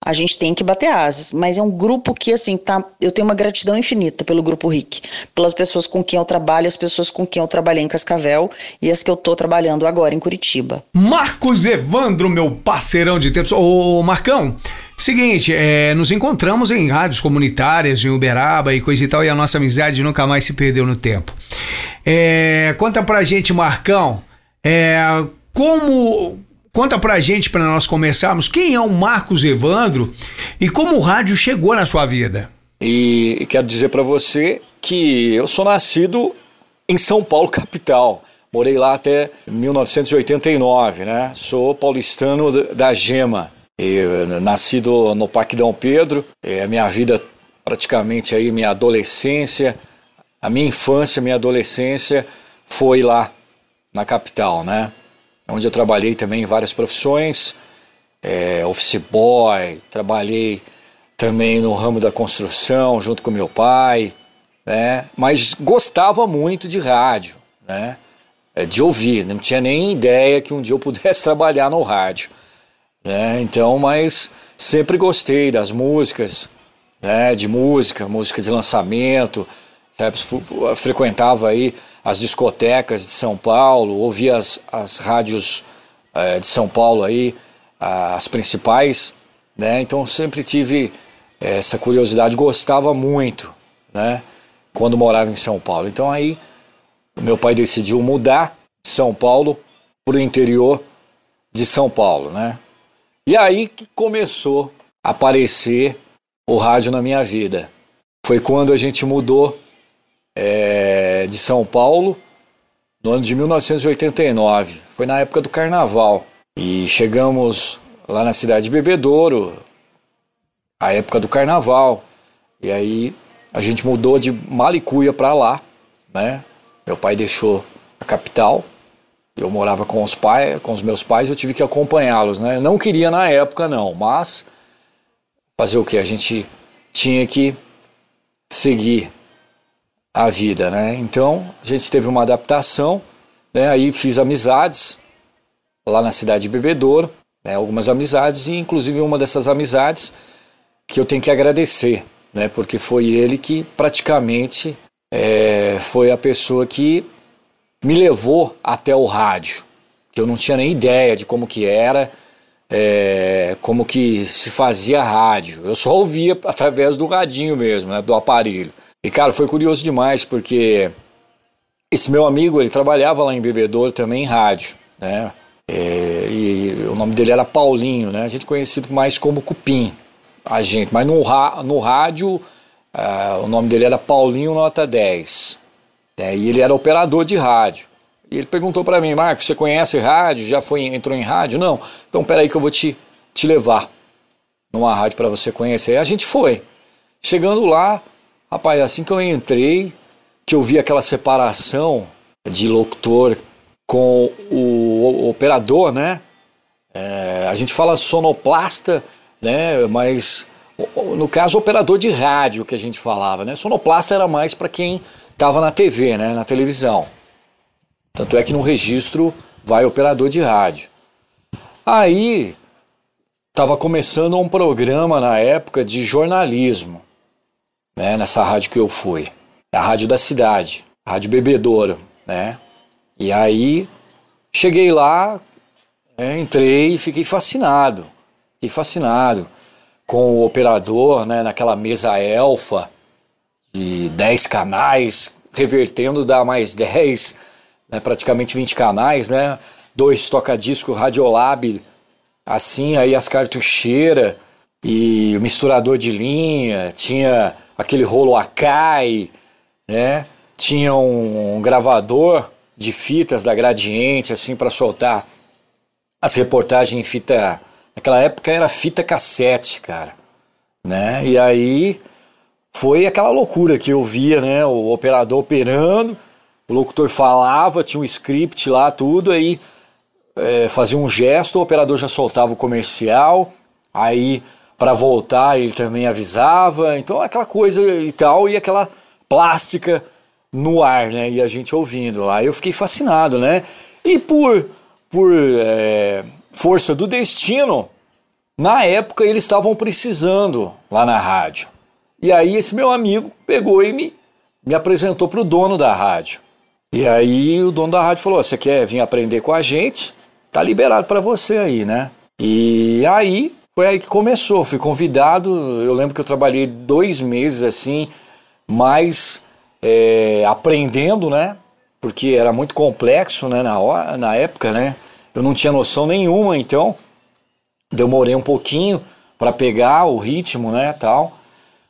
A gente tem que bater asas, mas é um grupo que, assim, tá. Eu tenho uma gratidão infinita pelo Grupo RIC, pelas pessoas com quem eu trabalho, as pessoas com quem eu trabalhei em Cascavel e as que eu tô trabalhando agora em Curitiba. Marcos Evandro, meu parceirão de tempos. Ô, Marcão, Seguinte, é, nos encontramos em rádios comunitárias, em Uberaba e coisa e tal, e a nossa amizade nunca mais se perdeu no tempo. É, conta pra gente, Marcão, é, como. Conta pra gente, para nós começarmos, quem é o Marcos Evandro e como o rádio chegou na sua vida? E quero dizer para você que eu sou nascido em São Paulo, capital. Morei lá até 1989, né? Sou paulistano da Gema. Eu, nascido no Parque Dom Pedro, é, minha vida praticamente aí, minha adolescência, a minha infância, minha adolescência foi lá na capital, né? Onde eu trabalhei também em várias profissões, é, office boy, trabalhei também no ramo da construção junto com meu pai, né? Mas gostava muito de rádio, né? De ouvir, não tinha nem ideia que um dia eu pudesse [LAUGHS] trabalhar no rádio. Né? Então, mas sempre gostei das músicas, né? de música, música de lançamento, sabe? frequentava aí as discotecas de São Paulo, ouvia as, as rádios é, de São Paulo aí, as principais, né? Então sempre tive essa curiosidade, gostava muito, né? Quando morava em São Paulo. Então aí meu pai decidiu mudar de São Paulo para o interior de São Paulo, né? E aí que começou a aparecer o rádio na minha vida. Foi quando a gente mudou é, de São Paulo no ano de 1989. Foi na época do carnaval. E chegamos lá na cidade de Bebedouro, a época do carnaval. E aí a gente mudou de Malicuia para lá, né? Meu pai deixou a capital eu morava com os pais, com os meus pais, eu tive que acompanhá-los, né? Eu não queria na época não, mas fazer o que? A gente tinha que seguir a vida, né? Então a gente teve uma adaptação, né? Aí fiz amizades lá na cidade de Bebedouro, né? algumas amizades e inclusive uma dessas amizades que eu tenho que agradecer, né? Porque foi ele que praticamente é, foi a pessoa que me levou até o rádio, que eu não tinha nem ideia de como que era, é, como que se fazia rádio. Eu só ouvia através do radinho mesmo, né, do aparelho. E cara, foi curioso demais porque esse meu amigo ele trabalhava lá em Bebedouro também em rádio, né? É, e o nome dele era Paulinho, né? A gente conhecido mais como Cupim, a gente. Mas no, no rádio Uh, o nome dele era Paulinho Nota 10. É, e ele era operador de rádio. E ele perguntou para mim, Marcos, você conhece rádio? Já foi entrou em rádio? Não. Então peraí que eu vou te, te levar numa rádio para você conhecer. E a gente foi. Chegando lá, rapaz, assim que eu entrei, que eu vi aquela separação de locutor com o, o operador, né? É, a gente fala sonoplasta, né? Mas no caso, operador de rádio que a gente falava, né? Sonoplasta era mais para quem estava na TV, né? Na televisão. Tanto é que no registro vai operador de rádio. Aí estava começando um programa na época de jornalismo, né? Nessa rádio que eu fui, a rádio da cidade, a rádio Bebedouro, né? E aí cheguei lá, né? entrei e fiquei fascinado, fiquei fascinado com o operador, né, naquela mesa elfa de 10 canais, revertendo dá mais 10, né, praticamente 20 canais, né? Dois toca-disco Radiolab, assim, aí as cartucheiras e o misturador de linha, tinha aquele rolo Akai, né? Tinha um, um gravador de fitas da Gradiente, assim, para soltar as reportagens em fita Naquela época era fita cassete, cara. Né? E aí foi aquela loucura que eu via, né? O operador operando, o locutor falava, tinha um script lá, tudo, aí é, fazia um gesto, o operador já soltava o comercial, aí para voltar ele também avisava, então aquela coisa e tal, e aquela plástica no ar, né? E a gente ouvindo lá. Eu fiquei fascinado, né? E por, por é, força do destino, na época eles estavam precisando lá na rádio. E aí esse meu amigo pegou e me, me apresentou para o dono da rádio. E aí o dono da rádio falou: "Você quer vir aprender com a gente? Tá liberado para você aí, né?" E aí foi aí que começou. Fui convidado. Eu lembro que eu trabalhei dois meses assim, mais é, aprendendo, né? Porque era muito complexo, né? Na, hora, na época, né? eu não tinha noção nenhuma, então demorei um pouquinho para pegar o ritmo, né, tal.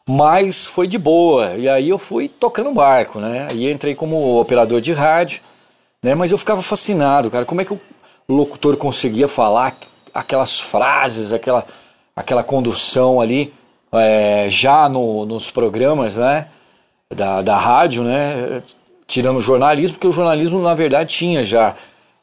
Mas foi de boa. E aí eu fui tocando barco, né? E entrei como operador de rádio, né? Mas eu ficava fascinado, cara. Como é que o locutor conseguia falar aquelas frases, aquela, aquela condução ali, é, já no, nos programas, né? Da, da rádio, né? Tirando o jornalismo, porque o jornalismo, na verdade, tinha já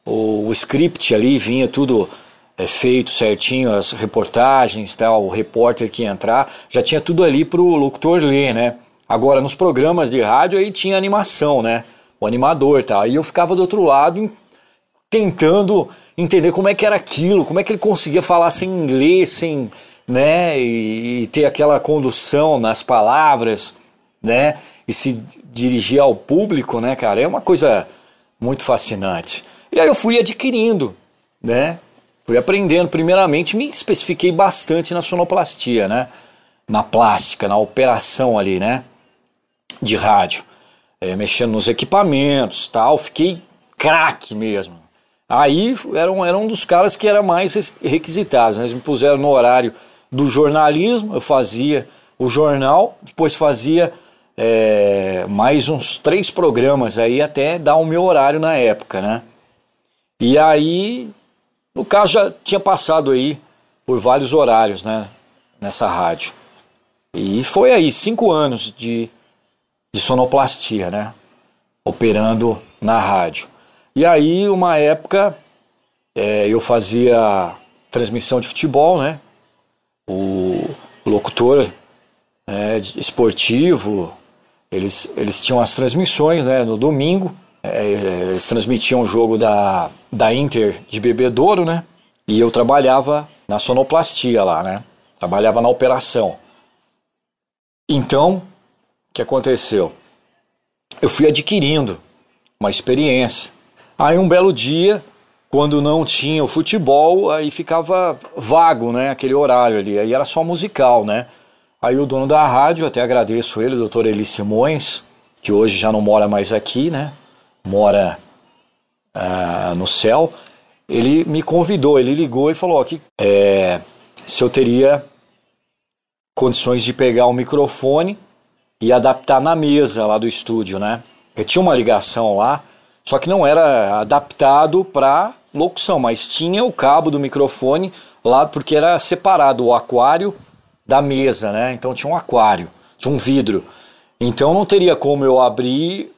o, o script ali vinha tudo é, feito certinho, as reportagens, tal, o repórter que ia entrar, já tinha tudo ali para o locutor ler, né? Agora, nos programas de rádio aí tinha animação, né? O animador, tá? Aí eu ficava do outro lado tentando entender como é que era aquilo, como é que ele conseguia falar sem inglês, sem, né? E, e ter aquela condução nas palavras, né? E se dirigir ao público, né, cara? É uma coisa muito fascinante. E aí eu fui adquirindo, né? Fui aprendendo. Primeiramente, me especifiquei bastante na sonoplastia, né? Na plástica, na operação ali, né? De rádio. É, mexendo nos equipamentos tal. Fiquei craque mesmo. Aí era um, era um dos caras que era mais requisitados. Né? Eles me puseram no horário do jornalismo, eu fazia o jornal, depois fazia é, mais uns três programas aí até dar o meu horário na época, né? E aí, no caso, já tinha passado aí por vários horários, né? Nessa rádio. E foi aí, cinco anos de, de sonoplastia, né? Operando na rádio. E aí, uma época, é, eu fazia transmissão de futebol, né? O locutor é, esportivo. Eles, eles tinham as transmissões né, no domingo. É, eles transmitiam o jogo da, da Inter de Bebedouro, né? E eu trabalhava na sonoplastia lá, né? Trabalhava na operação. Então, o que aconteceu? Eu fui adquirindo uma experiência. Aí um belo dia, quando não tinha o futebol, aí ficava vago, né, aquele horário ali. Aí era só musical, né? Aí o dono da rádio, até agradeço ele, o doutor Eli Simões, que hoje já não mora mais aqui, né? Mora ah, no céu. Ele me convidou, ele ligou e falou que é, se eu teria condições de pegar o microfone e adaptar na mesa lá do estúdio, né? Eu tinha uma ligação lá, só que não era adaptado para locução, mas tinha o cabo do microfone lá porque era separado o aquário da mesa, né? Então tinha um aquário, tinha um vidro. Então não teria como eu abrir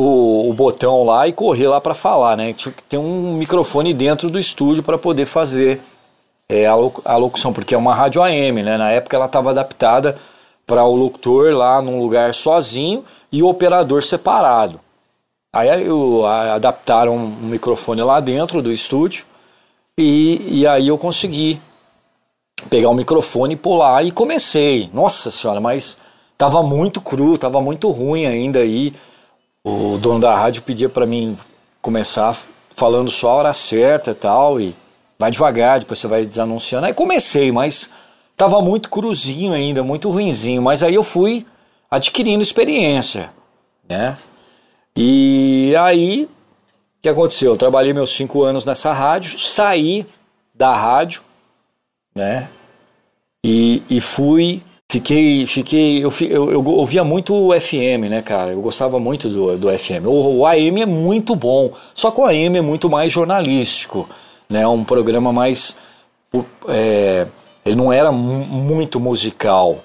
o, o botão lá e correr lá para falar, né? Tinha que ter um microfone dentro do estúdio para poder fazer é, a, a locução, porque é uma rádio AM, né? Na época ela estava adaptada para o locutor lá num lugar sozinho e o operador separado. Aí eu, a, adaptaram um microfone lá dentro do estúdio e, e aí eu consegui pegar o microfone e pular e comecei. Nossa senhora, mas tava muito cru, tava muito ruim ainda aí. O dono da rádio pedia para mim começar falando só a hora certa e tal e vai devagar, depois você vai desanunciando. Aí comecei, mas tava muito cruzinho ainda, muito ruinzinho, mas aí eu fui adquirindo experiência, né? E aí, o que aconteceu? Eu trabalhei meus cinco anos nessa rádio, saí da rádio, né? E, e fui, fiquei, fiquei, eu, eu, eu ouvia muito o FM, né, cara? Eu gostava muito do, do FM. O, o AM é muito bom, só que o AM é muito mais jornalístico, né? Um programa mais, é, ele não era muito musical,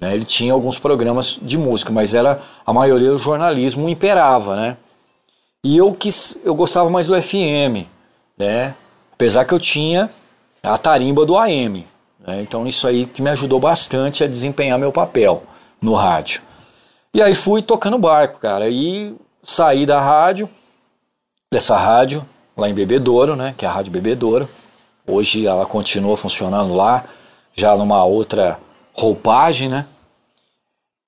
né? Ele tinha alguns programas de música, mas era a maioria do jornalismo imperava, né? E eu quis, eu gostava mais do FM, né? Apesar que eu tinha a tarimba do AM, né? Então isso aí que me ajudou bastante a desempenhar meu papel no rádio. E aí fui tocando barco, cara. E saí da rádio, dessa rádio, lá em Bebedouro, né? Que é a Rádio Bebedouro. Hoje ela continua funcionando lá, já numa outra roupagem, né?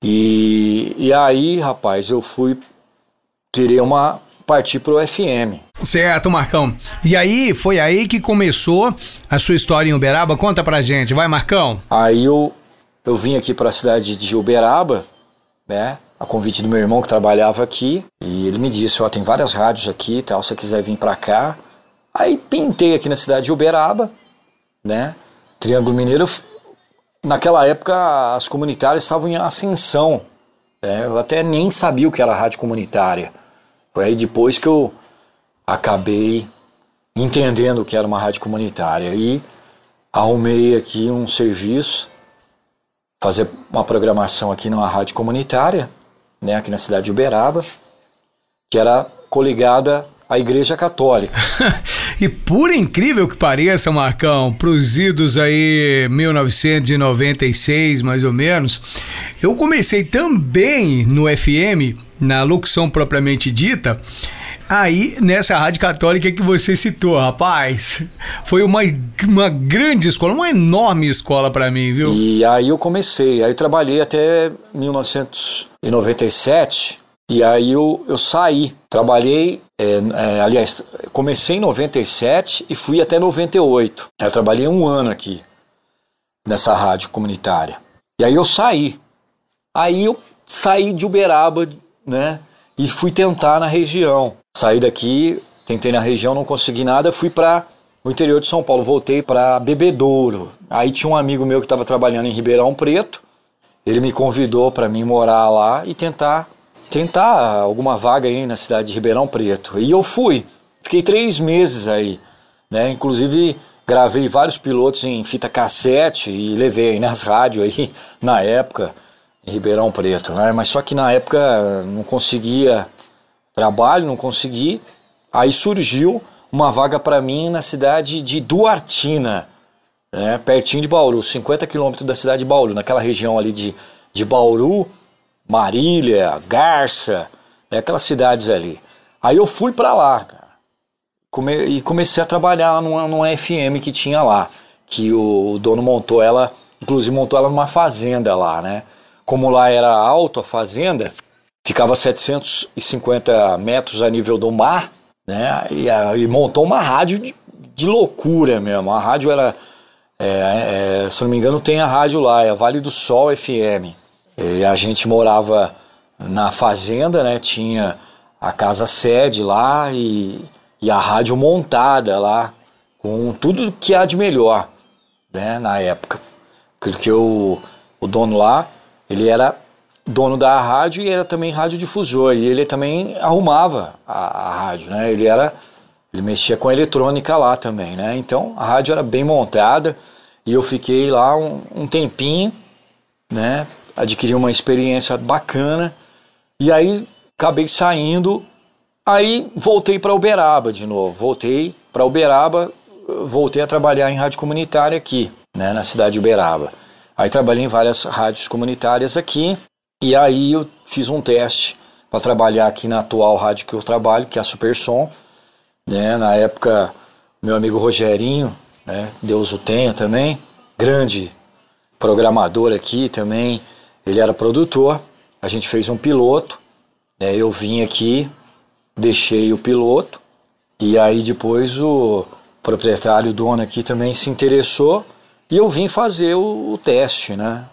E, e aí, rapaz, eu fui querer uma partir pro FM. Certo, Marcão. E aí, foi aí que começou a sua história em Uberaba? Conta pra gente, vai, Marcão. Aí eu, eu vim aqui para a cidade de Uberaba, né? A convite do meu irmão que trabalhava aqui, e ele me disse: Ó, oh, tem várias rádios aqui tal, se você quiser vir para cá. Aí pintei aqui na cidade de Uberaba, né? Triângulo Mineiro. Naquela época as comunitárias estavam em ascensão. Né? Eu até nem sabia o que era rádio comunitária. Aí depois que eu acabei entendendo que era uma rádio comunitária e arrumei aqui um serviço, fazer uma programação aqui numa rádio comunitária, né, aqui na cidade de Uberaba, que era coligada à Igreja Católica. [LAUGHS] e por incrível que pareça, Marcão, pros idos aí 1996, mais ou menos, eu comecei também no FM, na locução propriamente dita, Aí, nessa rádio católica que você citou, rapaz, foi uma, uma grande escola, uma enorme escola para mim, viu? E aí eu comecei, aí trabalhei até 1997, e aí eu, eu saí. Trabalhei, é, é, aliás, comecei em 97 e fui até 98. Eu trabalhei um ano aqui, nessa rádio comunitária. E aí eu saí. Aí eu saí de Uberaba, né? E fui tentar na região. Saí daqui, tentei na região, não consegui nada, fui para o interior de São Paulo, voltei para Bebedouro. Aí tinha um amigo meu que estava trabalhando em Ribeirão Preto, ele me convidou para mim morar lá e tentar tentar alguma vaga aí na cidade de Ribeirão Preto. E eu fui, fiquei três meses aí, né? Inclusive gravei vários pilotos em fita cassete e levei aí nas rádios aí [LAUGHS] na época Ribeirão Preto, né? Mas só que na época não conseguia trabalho, não consegui. Aí surgiu uma vaga para mim na cidade de Duartina, né, pertinho de Bauru, 50 quilômetros da cidade de Bauru, naquela região ali de, de Bauru, Marília, Garça, né, aquelas cidades ali. Aí eu fui para lá, come, e comecei a trabalhar numa, numa FM que tinha lá, que o, o dono montou ela, inclusive montou ela numa fazenda lá, né? Como lá era alto a fazenda, ficava 750 metros a nível do mar, né? E, e montou uma rádio de, de, loucura mesmo. A rádio era, é, é, se não me engano, tem a rádio lá, é a Vale do Sol FM. E a gente morava na fazenda, né? Tinha a casa sede lá e, e a rádio montada lá, com tudo que há de melhor, né? Na época. Porque o, o dono lá, ele era dono da rádio e era também radiodifusor. E ele também arrumava a, a, rádio, né? Ele era. Ele mexia com eletrônica lá também, né? Então a rádio era bem montada e eu fiquei lá um, um tempinho, né? Adquiri uma experiência bacana e aí acabei saindo. Aí voltei para Uberaba de novo. Voltei para Uberaba, voltei a trabalhar em rádio comunitária aqui, né? Na cidade de Uberaba. Aí trabalhei em várias rádios comunitárias aqui e aí eu fiz um teste para trabalhar aqui na atual rádio que eu trabalho, que é a Supersom. Né? Na época, meu amigo Rogerinho, né? Deus o tenha também, grande programador aqui também, ele era produtor. A gente fez um piloto, né? eu vim aqui, deixei o piloto, e aí depois o proprietário, dono aqui também se interessou, e eu vim fazer o, o teste, né?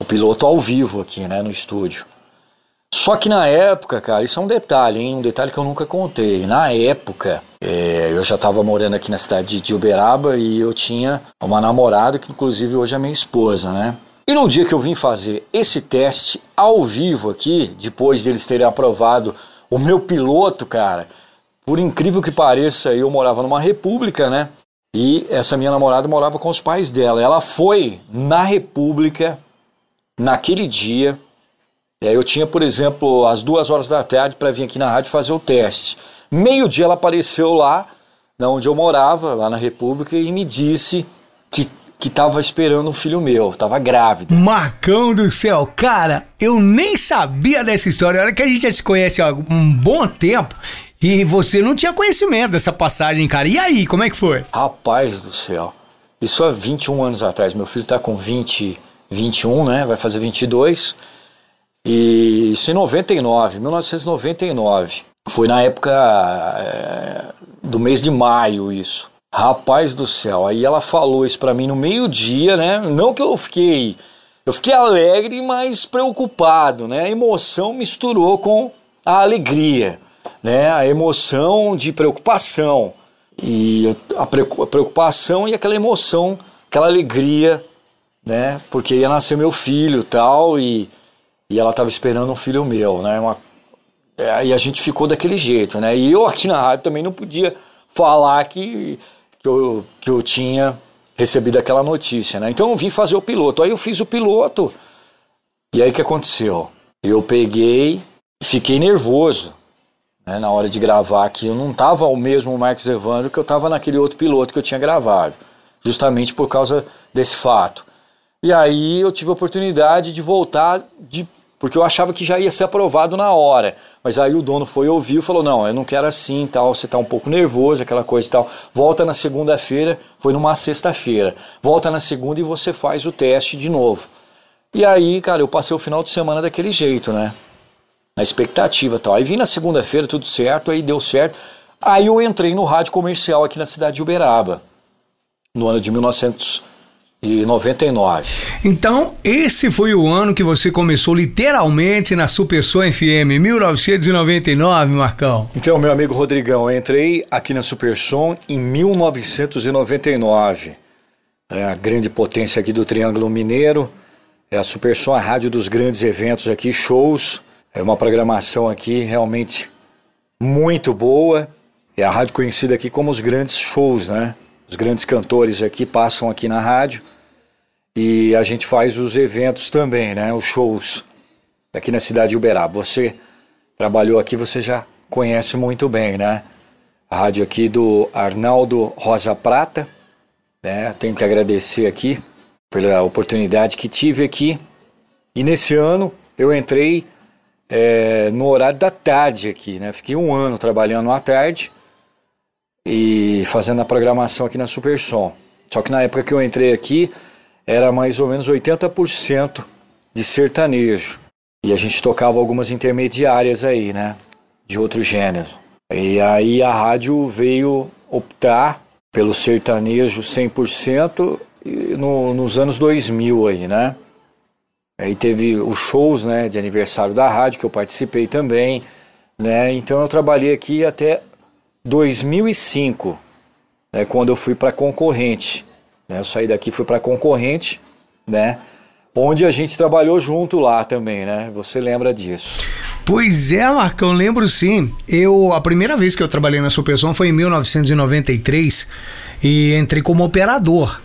o piloto ao vivo aqui, né, no estúdio. Só que na época, cara, isso é um detalhe, hein? Um detalhe que eu nunca contei. Na época, é, eu já estava morando aqui na cidade de Uberaba e eu tinha uma namorada que, inclusive, hoje é minha esposa, né? E no dia que eu vim fazer esse teste ao vivo aqui, depois deles terem aprovado o meu piloto, cara, por incrível que pareça, eu morava numa república, né? E essa minha namorada morava com os pais dela. Ela foi na república naquele dia. Eu tinha, por exemplo, às duas horas da tarde para vir aqui na rádio fazer o teste. Meio-dia ela apareceu lá, onde eu morava, lá na República, e me disse que que estava esperando um filho meu, estava grávida. Marcão do céu, cara, eu nem sabia dessa história. Olha que a gente já se conhece há um bom tempo e você não tinha conhecimento dessa passagem, cara. E aí, como é que foi? Rapaz do céu, isso há 21 anos atrás. Meu filho está com 20 21, né? Vai fazer 22. E isso em 99, 1999. Foi na época é, do mês de maio isso. Rapaz do céu, aí ela falou isso para mim no meio-dia, né? Não que eu fiquei, eu fiquei alegre, mas preocupado, né? A emoção misturou com a alegria, né? A emoção de preocupação e a preocupação e aquela emoção, aquela alegria né? Porque ia nascer meu filho tal, e, e ela estava esperando um filho meu, né? Uma, é, e a gente ficou daquele jeito, né? E eu aqui na rádio também não podia falar que, que, eu, que eu tinha recebido aquela notícia, né? Então eu vim fazer o piloto. Aí eu fiz o piloto. E aí o que aconteceu? Eu peguei fiquei nervoso. Né, na hora de gravar aqui, eu não estava o mesmo Marcos Evandro que eu estava naquele outro piloto que eu tinha gravado, justamente por causa desse fato. E aí eu tive a oportunidade de voltar, de, porque eu achava que já ia ser aprovado na hora. Mas aí o dono foi ouvir e falou: Não, eu não quero assim, tal, você está um pouco nervoso, aquela coisa e tal. Volta na segunda-feira, foi numa sexta-feira. Volta na segunda e você faz o teste de novo. E aí, cara, eu passei o final de semana daquele jeito, né? Na expectativa tal. Aí vim na segunda-feira, tudo certo, aí deu certo. Aí eu entrei no rádio comercial aqui na cidade de Uberaba, no ano de 1900 e 99. Então, esse foi o ano que você começou literalmente na Super Som FM, 1999, Marcão. Então, meu amigo Rodrigão, eu entrei aqui na Super Som em 1999. É a grande potência aqui do Triângulo Mineiro. É a Super Som, a rádio dos grandes eventos aqui, shows. É uma programação aqui realmente muito boa. É a rádio conhecida aqui como os grandes shows, né? Os grandes cantores aqui passam aqui na rádio e a gente faz os eventos também, né? Os shows aqui na cidade de Uberaba. Você trabalhou aqui, você já conhece muito bem, né? A rádio aqui do Arnaldo Rosa Prata, né? Tenho que agradecer aqui pela oportunidade que tive aqui. E nesse ano eu entrei é, no horário da tarde aqui, né? Fiquei um ano trabalhando à tarde e fazendo a programação aqui na Supersom. Só que na época que eu entrei aqui era mais ou menos 80% de sertanejo. E a gente tocava algumas intermediárias aí, né? De outros gêneros. E aí a rádio veio optar pelo sertanejo 100% no, nos anos 2000 aí, né? Aí teve os shows, né, de aniversário da rádio que eu participei também, né? Então eu trabalhei aqui até 2005, né, quando eu fui para concorrente. Né? Eu saí daqui fui para concorrente, né? Onde a gente trabalhou junto lá também, né? Você lembra disso? Pois é, Marcão, lembro sim. Eu a primeira vez que eu trabalhei na Supersom foi em 1993 e entrei como operador.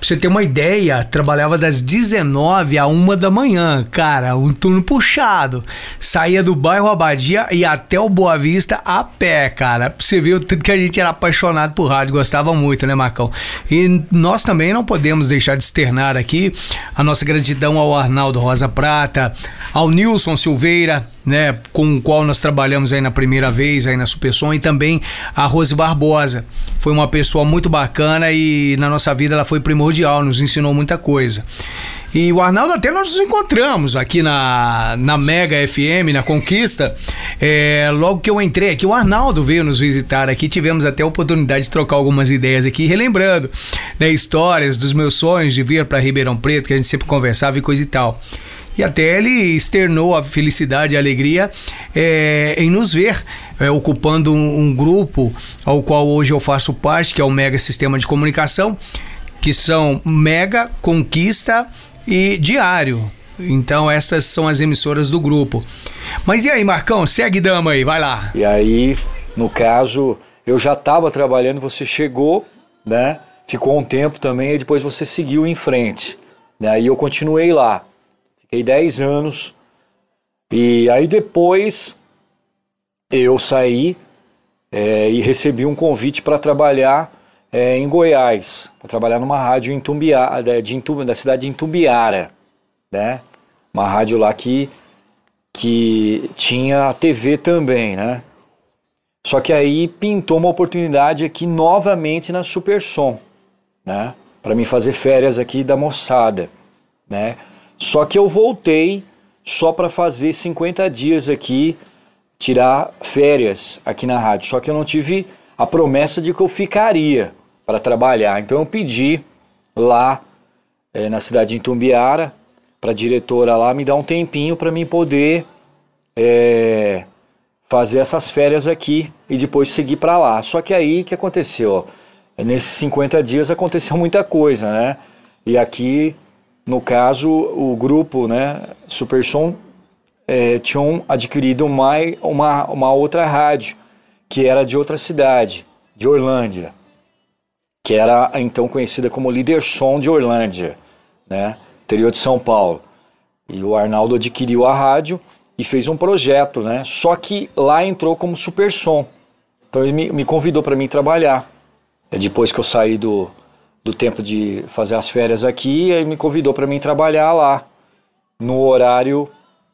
Pra você ter uma ideia, trabalhava das 19 a 1 da manhã, cara, um turno puxado. Saía do bairro Abadia e até o Boa Vista a pé, cara. Pra você ver o tanto que a gente era apaixonado por rádio, gostava muito, né, Marcão? E nós também não podemos deixar de externar aqui a nossa gratidão ao Arnaldo Rosa Prata, ao Nilson Silveira, né, com o qual nós trabalhamos aí na primeira vez aí na Supersom e também a Rose Barbosa. Foi uma pessoa muito bacana e na nossa vida ela foi primordial, nos ensinou muita coisa. E o Arnaldo até nós nos encontramos aqui na, na Mega FM, na Conquista. É, logo que eu entrei aqui, o Arnaldo veio nos visitar aqui. Tivemos até a oportunidade de trocar algumas ideias aqui, relembrando né, histórias dos meus sonhos de vir para Ribeirão Preto, que a gente sempre conversava e coisa e tal. E até ele externou a felicidade e a alegria é, em nos ver é, ocupando um, um grupo ao qual hoje eu faço parte, que é o Mega Sistema de Comunicação, que são Mega, Conquista e Diário. Então essas são as emissoras do grupo. Mas e aí, Marcão, segue dama aí, vai lá. E aí, no caso, eu já estava trabalhando, você chegou, né? Ficou um tempo também e depois você seguiu em frente. Né? Aí eu continuei lá. Fiquei 10 anos. E aí depois eu saí é, e recebi um convite para trabalhar é, em Goiás, para trabalhar numa rádio em Tumbiara, de da cidade de Intumbiara, né? Uma rádio lá que, que tinha TV também, né? Só que aí pintou uma oportunidade aqui novamente na Supersom, né? Para mim fazer férias aqui da moçada, né? Só que eu voltei só para fazer 50 dias aqui, tirar férias aqui na rádio. Só que eu não tive a promessa de que eu ficaria para trabalhar. Então eu pedi lá é, na cidade de Itumbiara para a diretora lá me dar um tempinho para mim poder é, fazer essas férias aqui e depois seguir para lá. Só que aí que aconteceu? Nesses 50 dias aconteceu muita coisa, né? E aqui no caso, o grupo, né, Supersom, é, tinham adquirido uma, uma, uma outra rádio, que era de outra cidade, de Orlândia, que era então conhecida como Líder Som de Orlândia, né, interior de São Paulo. E o Arnaldo adquiriu a rádio e fez um projeto, né, só que lá entrou como Supersom. Então ele me, me convidou para mim trabalhar. É depois que eu saí do, do tempo de fazer as férias aqui, e me convidou para mim trabalhar lá no horário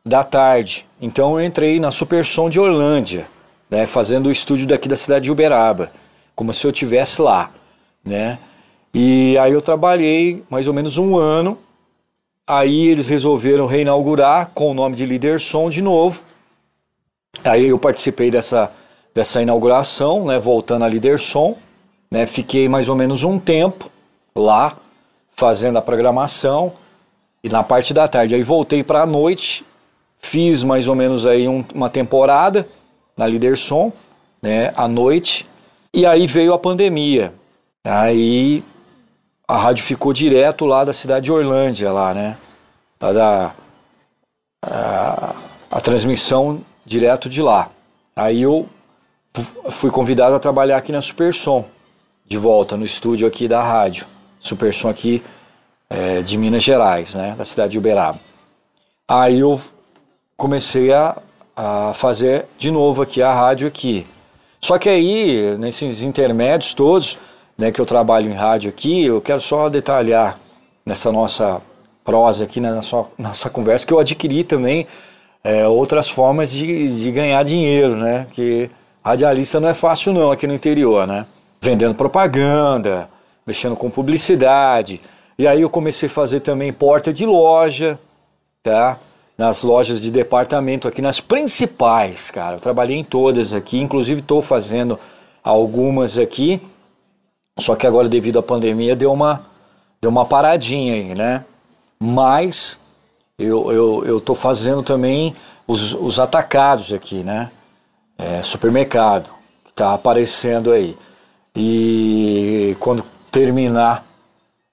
da tarde. Então eu entrei na Supersom de Orlândia, né, fazendo o estúdio daqui da cidade de Uberaba, como se eu tivesse lá, né? E aí eu trabalhei mais ou menos um ano. Aí eles resolveram reinaugurar com o nome de Líder Som de novo. Aí eu participei dessa dessa inauguração, né, voltando a Líder Som, né? Fiquei mais ou menos um tempo lá fazendo a programação e na parte da tarde. Aí voltei para a noite, fiz mais ou menos aí um, uma temporada na Liderson, né, à noite. E aí veio a pandemia. Aí a rádio ficou direto lá da cidade de Orlândia, lá, né? Lá da a, a transmissão direto de lá. Aí eu fui convidado a trabalhar aqui na Supersom, de volta no estúdio aqui da rádio. Supersom aqui é, de Minas Gerais, né, da cidade de Uberaba. Aí eu comecei a, a fazer de novo aqui a rádio aqui. Só que aí, nesses intermédios todos, né, que eu trabalho em rádio aqui, eu quero só detalhar nessa nossa prosa aqui, né, na nossa, [LAUGHS] nossa conversa, que eu adquiri também é, outras formas de, de ganhar dinheiro, né? Que radialista não é fácil não aqui no interior, né? Vendendo propaganda, mexendo com publicidade. E aí eu comecei a fazer também porta de loja, tá? Nas lojas de departamento aqui, nas principais, cara. Eu trabalhei em todas aqui, inclusive estou fazendo algumas aqui. Só que agora, devido à pandemia, deu uma, deu uma paradinha aí, né? Mas eu, eu, eu tô fazendo também os, os atacados aqui, né? É, supermercado, que tá aparecendo aí. E quando terminar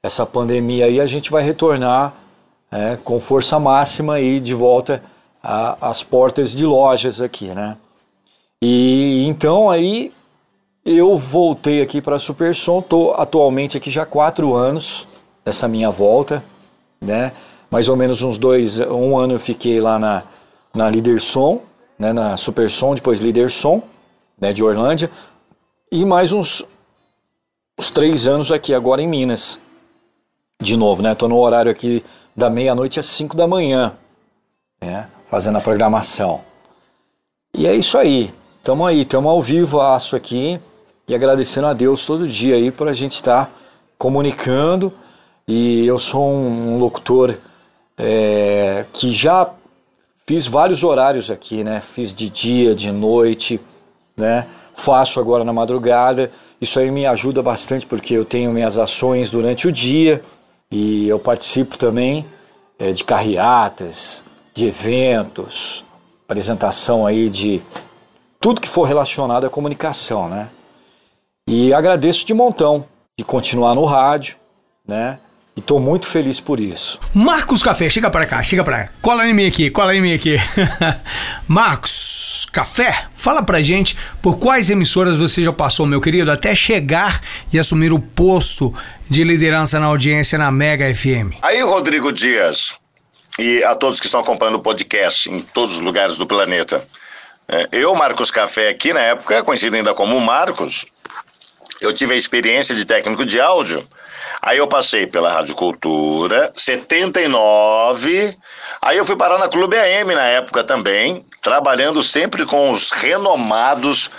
essa pandemia aí, a gente vai retornar é, com força máxima aí de volta às portas de lojas aqui, né? E então aí eu voltei aqui para a Supersom, tô atualmente aqui já quatro anos dessa minha volta, né? Mais ou menos uns dois, um ano eu fiquei lá na, na Liderson, né? Na Supersom, depois Liderson, né? De Orlândia, e mais uns, uns três anos aqui agora em Minas, de novo, né? Tô no horário aqui da meia-noite às cinco da manhã, né? Fazendo a programação. E é isso aí. Tamo aí, tamo ao vivo, aço aqui e agradecendo a Deus todo dia aí por a gente estar tá comunicando. E eu sou um, um locutor é, que já fiz vários horários aqui, né? Fiz de dia, de noite, né? Faço agora na madrugada. Isso aí me ajuda bastante porque eu tenho minhas ações durante o dia e eu participo também é, de carreatas, de eventos, apresentação aí de tudo que for relacionado à comunicação, né? E agradeço de montão de continuar no rádio, né? E tô muito feliz por isso. Marcos Café, chega pra cá, chega pra cá. Cola em mim aqui, cola em mim aqui. [LAUGHS] Marcos Café, fala pra gente por quais emissoras você já passou, meu querido, até chegar e assumir o posto de liderança na audiência na Mega FM. Aí, Rodrigo Dias, e a todos que estão acompanhando o podcast em todos os lugares do planeta. É, eu, Marcos Café, aqui na época, conhecido ainda como Marcos, eu tive a experiência de técnico de áudio. Aí eu passei pela Rádio Cultura, 79. Aí eu fui parar na Clube AM na época também, trabalhando sempre com os renomados,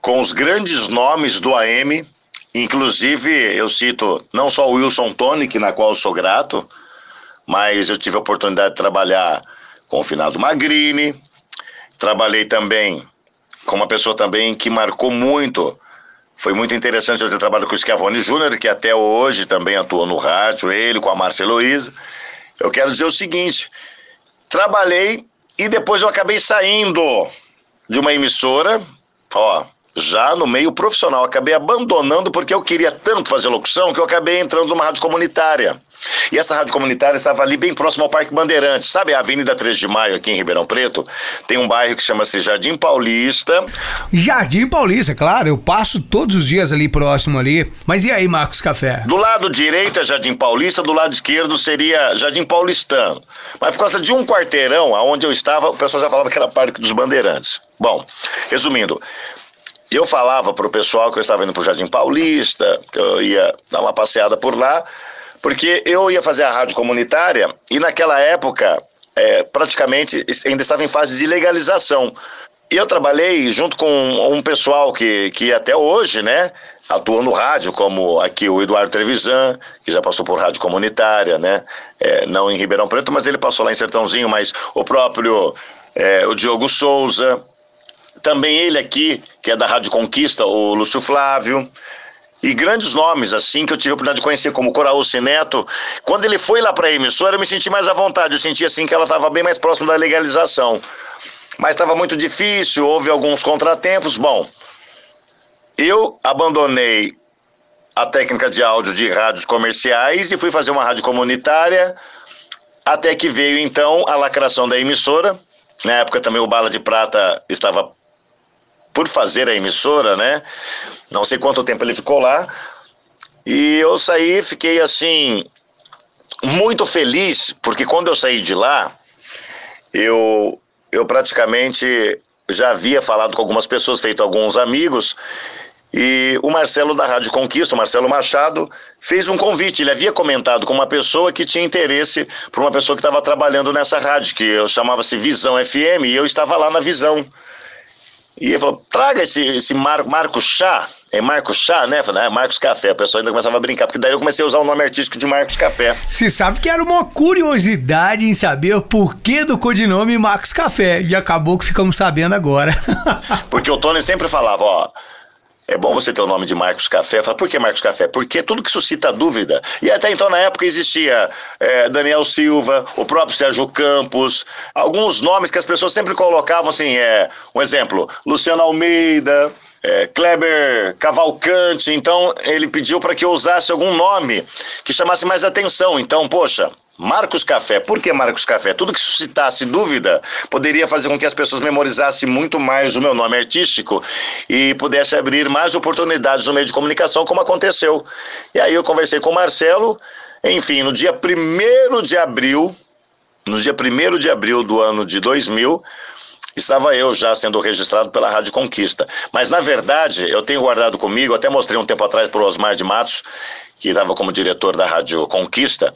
com os grandes nomes do AM. Inclusive, eu cito não só o Wilson Tonic, na qual sou grato, mas eu tive a oportunidade de trabalhar com o finado Magrini. Trabalhei também com uma pessoa também que marcou muito foi muito interessante eu ter trabalhado com o Schiavone Júnior, que até hoje também atua no rádio, ele com a Márcia Heloísa. Eu quero dizer o seguinte: trabalhei e depois eu acabei saindo de uma emissora, ó, já no meio profissional. Acabei abandonando porque eu queria tanto fazer locução que eu acabei entrando numa rádio comunitária. E essa rádio comunitária estava ali bem próximo ao Parque Bandeirantes. Sabe a Avenida 3 de Maio, aqui em Ribeirão Preto? Tem um bairro que chama-se Jardim Paulista. Jardim Paulista, claro. Eu passo todos os dias ali próximo ali. Mas e aí, Marcos Café? Do lado direito é Jardim Paulista, do lado esquerdo seria Jardim Paulistano. Mas por causa de um quarteirão, aonde eu estava, o pessoal já falava que era Parque dos Bandeirantes. Bom, resumindo, eu falava para o pessoal que eu estava indo para o Jardim Paulista, que eu ia dar uma passeada por lá, porque eu ia fazer a rádio comunitária e naquela época é, praticamente ainda estava em fase de legalização. E eu trabalhei junto com um pessoal que, que até hoje, né, atua no rádio, como aqui o Eduardo Trevisan, que já passou por rádio comunitária, né, é, não em Ribeirão Preto, mas ele passou lá em Sertãozinho, mas o próprio é, o Diogo Souza, também ele aqui, que é da Rádio Conquista, o Lúcio Flávio, e grandes nomes, assim, que eu tive a oportunidade de conhecer, como Coraúce Neto. Quando ele foi lá para a emissora, eu me senti mais à vontade, eu senti, assim, que ela estava bem mais próxima da legalização. Mas estava muito difícil, houve alguns contratempos. Bom, eu abandonei a técnica de áudio de rádios comerciais e fui fazer uma rádio comunitária, até que veio, então, a lacração da emissora. Na época também o Bala de Prata estava por fazer a emissora, né? Não sei quanto tempo ele ficou lá. E eu saí, fiquei assim, muito feliz, porque quando eu saí de lá, eu, eu praticamente já havia falado com algumas pessoas, feito alguns amigos, E o Marcelo da Rádio Conquista, o Marcelo Machado, fez um convite. Ele havia comentado com uma pessoa que tinha interesse por uma pessoa que estava trabalhando nessa rádio, que eu chamava-se Visão FM, e eu estava lá na Visão. E ele falou: traga esse, esse Mar, Marco Chá. É Marcos Chá, né? Falei, ah, Marcos Café. A pessoa ainda começava a brincar, porque daí eu comecei a usar o nome artístico de Marcos Café. Você sabe que era uma curiosidade em saber o porquê do codinome Marcos Café. E acabou que ficamos sabendo agora. [LAUGHS] porque o Tony sempre falava, ó. É bom você ter o nome de Marcos Café. Fala, por que Marcos Café? Porque tudo que suscita dúvida. E até então, na época, existia é, Daniel Silva, o próprio Sérgio Campos, alguns nomes que as pessoas sempre colocavam assim, é, um exemplo, Luciano Almeida, é, Kleber Cavalcante. Então, ele pediu para que eu usasse algum nome que chamasse mais atenção. Então, poxa, Marcos Café. Por que Marcos Café? Tudo que suscitasse dúvida poderia fazer com que as pessoas memorizassem muito mais o meu nome artístico e pudesse abrir mais oportunidades no meio de comunicação, como aconteceu. E aí eu conversei com o Marcelo. Enfim, no dia 1 de abril, no dia 1 de abril do ano de 2000, estava eu já sendo registrado pela Rádio Conquista. Mas, na verdade, eu tenho guardado comigo, até mostrei um tempo atrás para o Osmar de Matos, que estava como diretor da Rádio Conquista,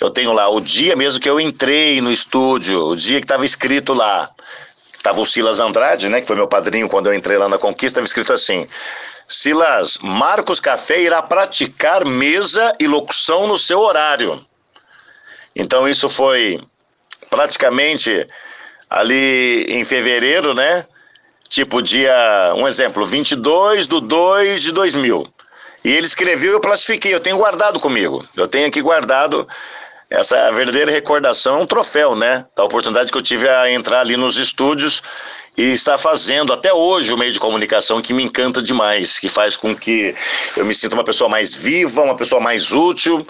eu tenho lá o dia mesmo que eu entrei no estúdio, o dia que estava escrito lá, estava o Silas Andrade, né, que foi meu padrinho quando eu entrei lá na Conquista, estava escrito assim, Silas, Marcos Café irá praticar mesa e locução no seu horário. Então isso foi praticamente ali em fevereiro, né? Tipo dia, um exemplo, 22 de 2 de 2000. E ele escreveu, eu classifiquei, eu tenho guardado comigo. Eu tenho aqui guardado essa verdadeira recordação, um troféu, né? Da oportunidade que eu tive a entrar ali nos estúdios e estar fazendo até hoje o meio de comunicação que me encanta demais, que faz com que eu me sinta uma pessoa mais viva, uma pessoa mais útil.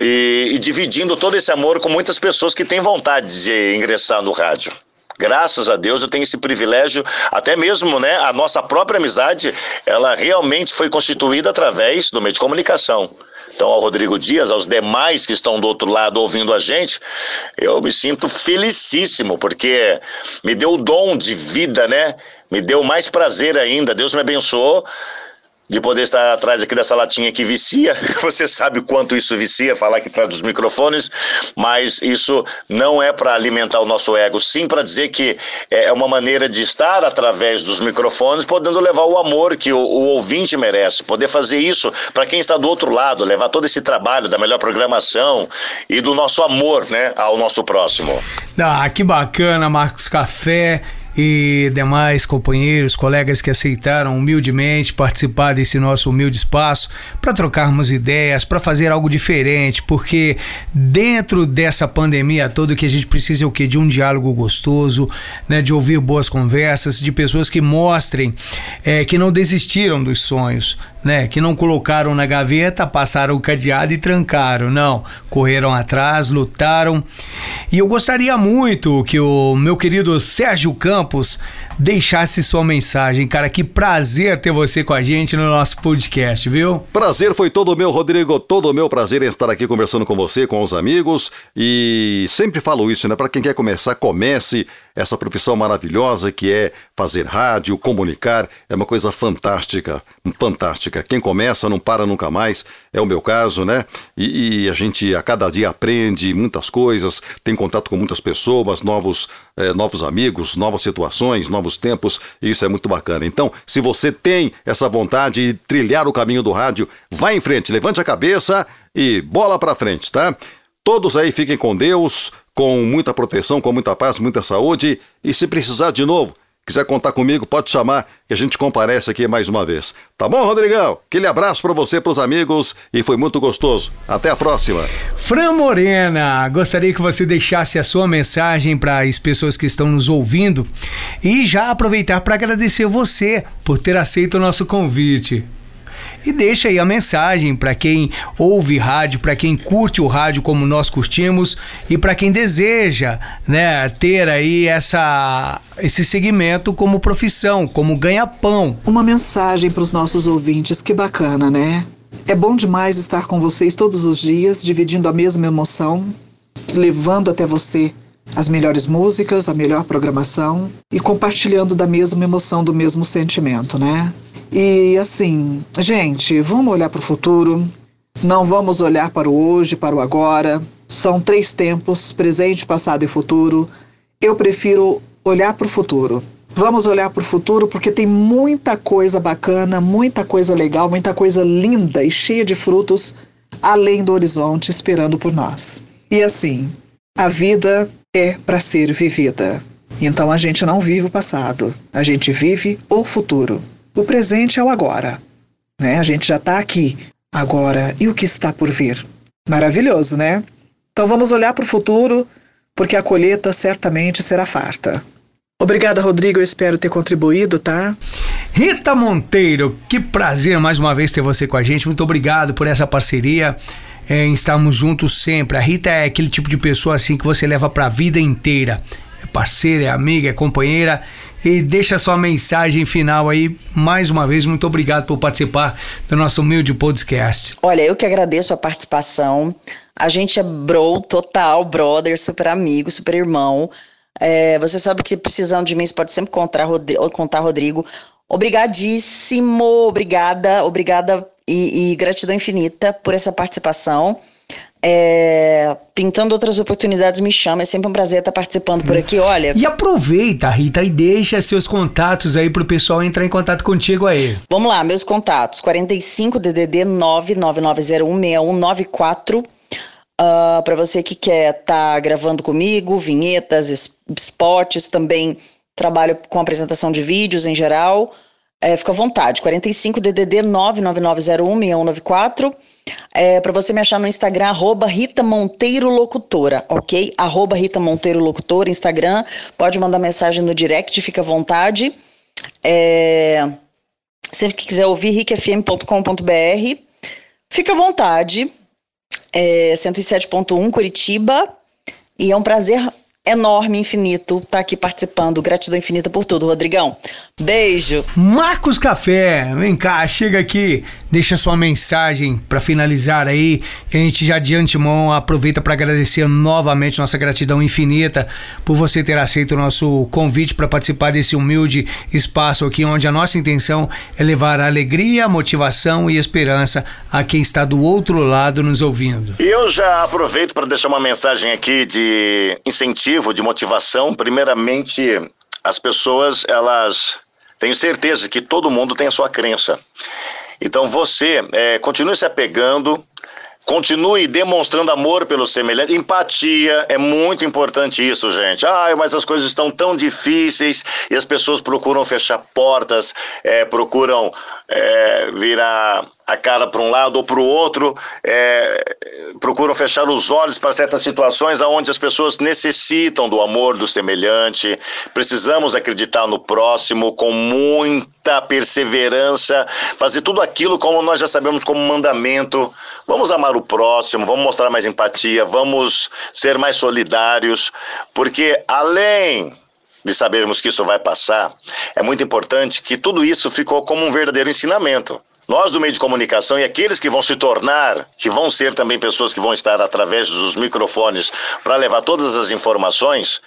E, e dividindo todo esse amor com muitas pessoas que têm vontade de ingressar no rádio. Graças a Deus eu tenho esse privilégio, até mesmo, né, a nossa própria amizade, ela realmente foi constituída através do meio de comunicação. Então, ao Rodrigo Dias, aos demais que estão do outro lado ouvindo a gente, eu me sinto felicíssimo, porque me deu o dom de vida, né? Me deu mais prazer ainda. Deus me abençoou de poder estar atrás aqui dessa latinha que vicia. [LAUGHS] Você sabe quanto isso vicia, falar aqui atrás dos microfones, mas isso não é para alimentar o nosso ego, sim para dizer que é uma maneira de estar através dos microfones, podendo levar o amor que o, o ouvinte merece, poder fazer isso para quem está do outro lado, levar todo esse trabalho da melhor programação e do nosso amor, né, ao nosso próximo. Ah, que bacana, Marcos Café e demais companheiros, colegas que aceitaram humildemente participar desse nosso humilde espaço para trocarmos ideias, para fazer algo diferente, porque dentro dessa pandemia toda que a gente precisa é o que de um diálogo gostoso, né, de ouvir boas conversas, de pessoas que mostrem é, que não desistiram dos sonhos, né? Que não colocaram na gaveta, passaram o cadeado e trancaram. Não, correram atrás, lutaram. E eu gostaria muito que o meu querido Sérgio Campos deixasse sua mensagem. Cara, que prazer ter você com a gente no nosso podcast, viu? Prazer foi todo meu, Rodrigo. Todo meu prazer em estar aqui conversando com você, com os amigos. E sempre falo isso, né? Para quem quer começar, comece essa profissão maravilhosa que é fazer rádio, comunicar. É uma coisa fantástica, fantástica. Quem começa não para nunca mais, é o meu caso, né? E, e a gente a cada dia aprende muitas coisas, tem contato com muitas pessoas, novos, é, novos amigos, novas situações, novos tempos, e isso é muito bacana. Então, se você tem essa vontade de trilhar o caminho do rádio, vá em frente, levante a cabeça e bola para frente, tá? Todos aí fiquem com Deus, com muita proteção, com muita paz, muita saúde, e se precisar de novo, Quiser contar comigo, pode chamar que a gente comparece aqui mais uma vez. Tá bom, Rodrigão? Aquele abraço para você, para os amigos e foi muito gostoso. Até a próxima. Fran Morena, gostaria que você deixasse a sua mensagem para as pessoas que estão nos ouvindo e já aproveitar para agradecer você por ter aceito o nosso convite. E deixa aí a mensagem para quem ouve rádio, para quem curte o rádio como nós curtimos e para quem deseja, né, ter aí essa esse segmento como profissão, como ganha-pão. Uma mensagem para os nossos ouvintes, que bacana, né? É bom demais estar com vocês todos os dias, dividindo a mesma emoção, levando até você as melhores músicas, a melhor programação e compartilhando da mesma emoção, do mesmo sentimento, né? E assim, gente, vamos olhar para o futuro, não vamos olhar para o hoje, para o agora. São três tempos: presente, passado e futuro. Eu prefiro olhar para o futuro. Vamos olhar para o futuro porque tem muita coisa bacana, muita coisa legal, muita coisa linda e cheia de frutos além do horizonte esperando por nós. E assim, a vida é para ser vivida. Então a gente não vive o passado, a gente vive o futuro. O presente é o agora. Né? A gente já está aqui. Agora, e o que está por vir? Maravilhoso, né? Então vamos olhar para o futuro, porque a colheita certamente será farta. Obrigada, Rodrigo. Eu espero ter contribuído, tá? Rita Monteiro, que prazer mais uma vez ter você com a gente. Muito obrigado por essa parceria. É, estarmos juntos sempre. A Rita é aquele tipo de pessoa assim que você leva para a vida inteira. É parceira, é amiga, é companheira. E deixa sua mensagem final aí. Mais uma vez, muito obrigado por participar do nosso humilde podcast. Olha, eu que agradeço a participação. A gente é bro total, brother, super amigo, super irmão. É, você sabe que se precisando de mim, você pode sempre contar, contar Rodrigo. Obrigadíssimo, obrigada, obrigada e, e gratidão infinita por essa participação. É, pintando outras oportunidades, me chama. É sempre um prazer estar participando por aqui. Olha. E aproveita, Rita, e deixa seus contatos aí para o pessoal entrar em contato contigo aí. Vamos lá, meus contatos: 45 DDD 999016194 Uh, para você que quer estar tá gravando comigo, vinhetas, spots, também trabalho com apresentação de vídeos em geral. É, fica à vontade, 45 DDD 999016194. É, para você me achar no Instagram, arroba Rita Monteiro Locutora, ok? Arroba Rita Monteiro Locutora, Instagram. Pode mandar mensagem no direct, fica à vontade. É, sempre que quiser ouvir, ricfm.com.br. Fica à vontade é, 107.1 Curitiba. E é um prazer enorme, infinito, estar tá aqui participando. Gratidão infinita por tudo, Rodrigão. Beijo. Marcos Café, vem cá, chega aqui, deixa sua mensagem para finalizar aí. Que a gente já de antemão aproveita para agradecer novamente nossa gratidão infinita por você ter aceito o nosso convite para participar desse humilde espaço aqui, onde a nossa intenção é levar alegria, motivação e esperança a quem está do outro lado nos ouvindo. Eu já aproveito para deixar uma mensagem aqui de incentivo, de motivação. Primeiramente, as pessoas elas tenho certeza que todo mundo tem a sua crença. Então você é, continue se apegando, continue demonstrando amor pelo semelhante. Empatia é muito importante isso, gente. Ah, mas as coisas estão tão difíceis e as pessoas procuram fechar portas, é, procuram é, virar a cara para um lado ou para o outro, é, procuram fechar os olhos para certas situações onde as pessoas necessitam do amor do semelhante. Precisamos acreditar no próximo com muita perseverança, fazer tudo aquilo como nós já sabemos como mandamento. Vamos amar o próximo, vamos mostrar mais empatia, vamos ser mais solidários, porque além de sabermos que isso vai passar, é muito importante que tudo isso ficou como um verdadeiro ensinamento. Nós do meio de comunicação e aqueles que vão se tornar, que vão ser também pessoas que vão estar através dos microfones para levar todas as informações,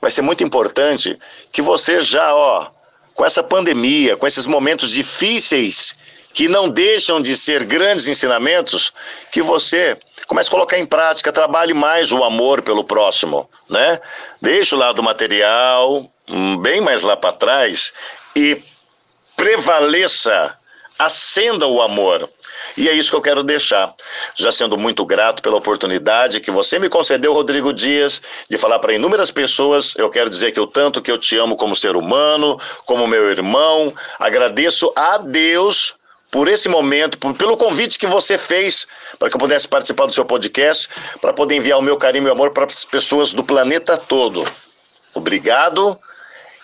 vai ser muito importante que você já, ó, com essa pandemia, com esses momentos difíceis que não deixam de ser grandes ensinamentos, que você comece a colocar em prática, trabalhe mais o amor pelo próximo, né? Deixe o lado material hum, bem mais lá para trás e prevaleça acenda o amor. E é isso que eu quero deixar. Já sendo muito grato pela oportunidade que você me concedeu, Rodrigo Dias, de falar para inúmeras pessoas. Eu quero dizer que o tanto que eu te amo como ser humano, como meu irmão. Agradeço a Deus por esse momento, por, pelo convite que você fez para que eu pudesse participar do seu podcast, para poder enviar o meu carinho e meu amor para as pessoas do planeta todo. Obrigado.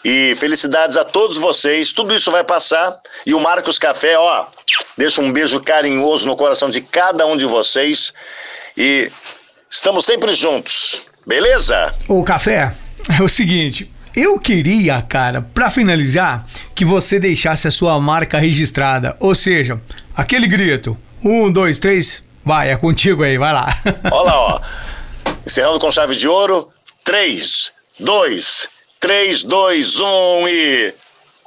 E felicidades a todos vocês. Tudo isso vai passar. E o Marcos Café, ó, deixa um beijo carinhoso no coração de cada um de vocês. E estamos sempre juntos. Beleza? O Café, é o seguinte. Eu queria, cara, para finalizar, que você deixasse a sua marca registrada. Ou seja, aquele grito. Um, dois, três. Vai, é contigo aí, vai lá. Olha lá, ó. [LAUGHS] Encerrando com chave de ouro. 3, 2, 3, 2, 1 e.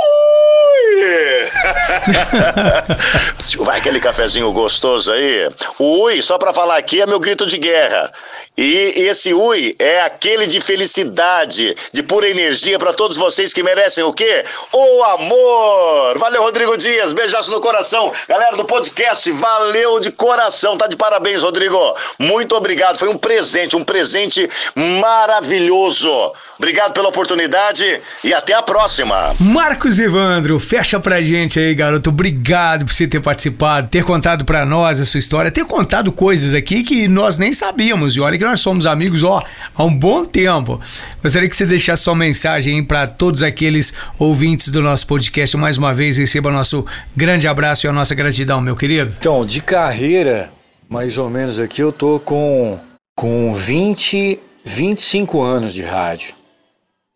Ui! [LAUGHS] [LAUGHS] Vai aquele cafezinho gostoso aí. O ui, só pra falar aqui, é meu grito de guerra. E esse ui é aquele de felicidade, de pura energia para todos vocês que merecem o quê? O amor! Valeu, Rodrigo Dias. Beijaço no coração. Galera do podcast, valeu de coração. Tá de parabéns, Rodrigo. Muito obrigado. Foi um presente, um presente maravilhoso. Obrigado pela oportunidade e até a próxima. Marcos Evandro, fecha pra gente aí, garoto. Obrigado por você ter participado, ter contado pra nós a sua história, ter contado coisas aqui que nós nem sabíamos. E olha que nós somos amigos, ó, há um bom tempo. Gostaria que você deixasse sua mensagem aí pra todos aqueles ouvintes do nosso podcast. Mais uma vez, receba nosso grande abraço e a nossa gratidão, meu querido. Então, de carreira, mais ou menos aqui, eu tô com, com 20, 25 anos de rádio,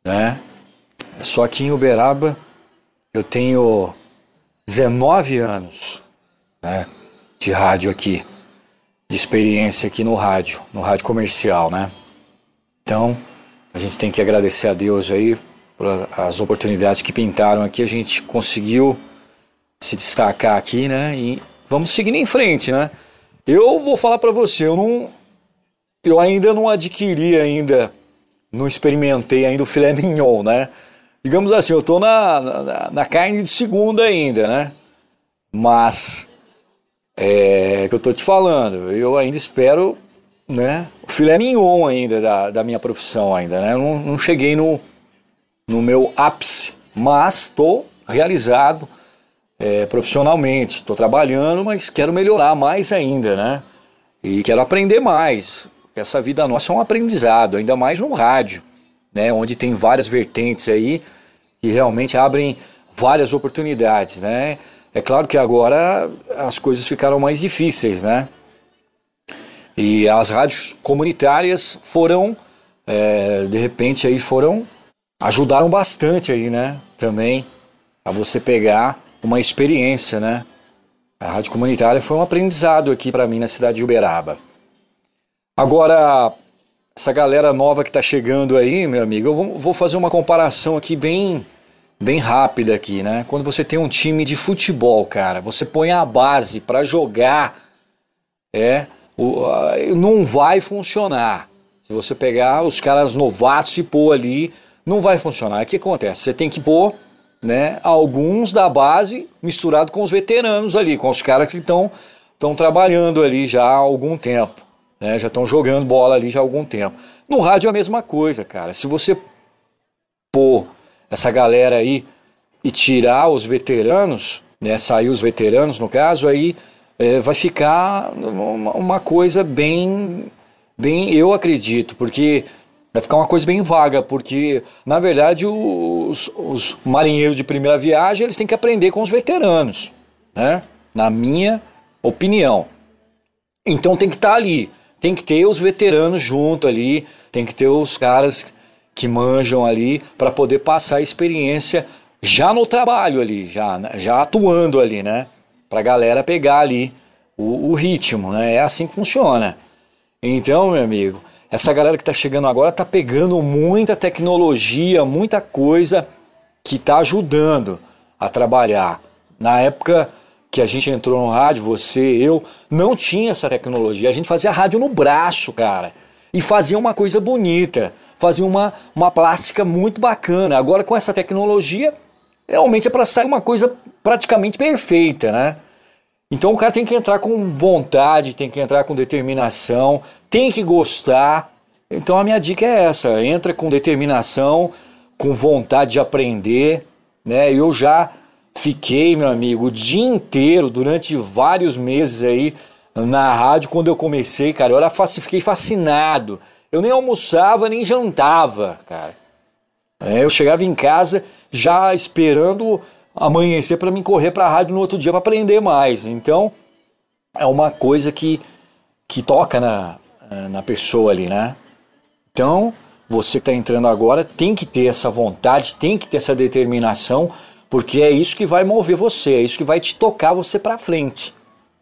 né? Só que em Uberaba eu tenho 19 anos né, de rádio aqui, de experiência aqui no rádio, no rádio comercial, né? Então, a gente tem que agradecer a Deus aí por as oportunidades que pintaram aqui, a gente conseguiu se destacar aqui, né? E vamos seguindo em frente, né? Eu vou falar para você, eu não eu ainda não adquiri ainda, não experimentei ainda o filé mignon, né? Digamos assim, eu tô na, na, na, carne de segunda ainda, né? Mas, é que eu tô te falando, eu ainda espero, né? O filé mignon ainda da, da minha profissão ainda, né? Eu não, não cheguei no, no meu ápice, mas estou realizado é, profissionalmente, estou trabalhando, mas quero melhorar mais ainda, né? E quero aprender mais. Essa vida nossa é um aprendizado, ainda mais no rádio, né? Onde tem várias vertentes aí que realmente abrem várias oportunidades, né? É claro que agora as coisas ficaram mais difíceis, né? E as rádios comunitárias foram, é, de repente aí foram, ajudaram bastante aí, né? Também a você pegar uma experiência, né? A rádio comunitária foi um aprendizado aqui para mim na cidade de Uberaba. Agora, essa galera nova que está chegando aí, meu amigo, eu vou fazer uma comparação aqui bem bem rápida aqui, né? Quando você tem um time de futebol, cara, você põe a base para jogar, é, o, não vai funcionar. Se você pegar os caras novatos e pôr ali, não vai funcionar. O que acontece? Você tem que pôr, né, alguns da base misturado com os veteranos ali, com os caras que estão estão trabalhando ali já há algum tempo, né? Já estão jogando bola ali já há algum tempo. No rádio é a mesma coisa, cara. Se você pôr essa galera aí e tirar os veteranos, né, sair os veteranos no caso, aí é, vai ficar uma, uma, coisa bem, bem, eu acredito, porque vai ficar uma coisa bem vaga, porque na verdade os, os marinheiros de primeira viagem eles têm que aprender com os veteranos, né? Na minha opinião. Então tem que estar tá ali, tem que ter os veteranos junto ali, tem que ter os caras que manjam ali para poder passar a experiência já no trabalho ali, já, já atuando ali, né? Para a galera pegar ali o, o, ritmo, né? É assim que funciona. Então, meu amigo, essa galera que está chegando agora está pegando muita tecnologia, muita coisa que está ajudando a trabalhar. Na época que a gente entrou no rádio, você, eu, não tinha essa tecnologia. A gente fazia rádio no braço, cara e fazia uma coisa bonita, fazia uma, uma plástica muito bacana. Agora com essa tecnologia, realmente é para sair uma coisa praticamente perfeita, né? Então o cara tem que entrar com vontade, tem que entrar com determinação, tem que gostar. Então a minha dica é essa: entra com determinação, com vontade de aprender, né? Eu já fiquei, meu amigo, o dia inteiro, durante vários meses aí, na rádio quando eu comecei, cara. Eu era, fiquei fascinado. Eu nem almoçava, nem jantava, cara. É, eu chegava em casa já esperando amanhecer para me correr para a rádio no outro dia para aprender mais. Então, é uma coisa que, que toca na, na pessoa ali, né? Então, você que está entrando agora tem que ter essa vontade, tem que ter essa determinação, porque é isso que vai mover você, é isso que vai te tocar você para frente,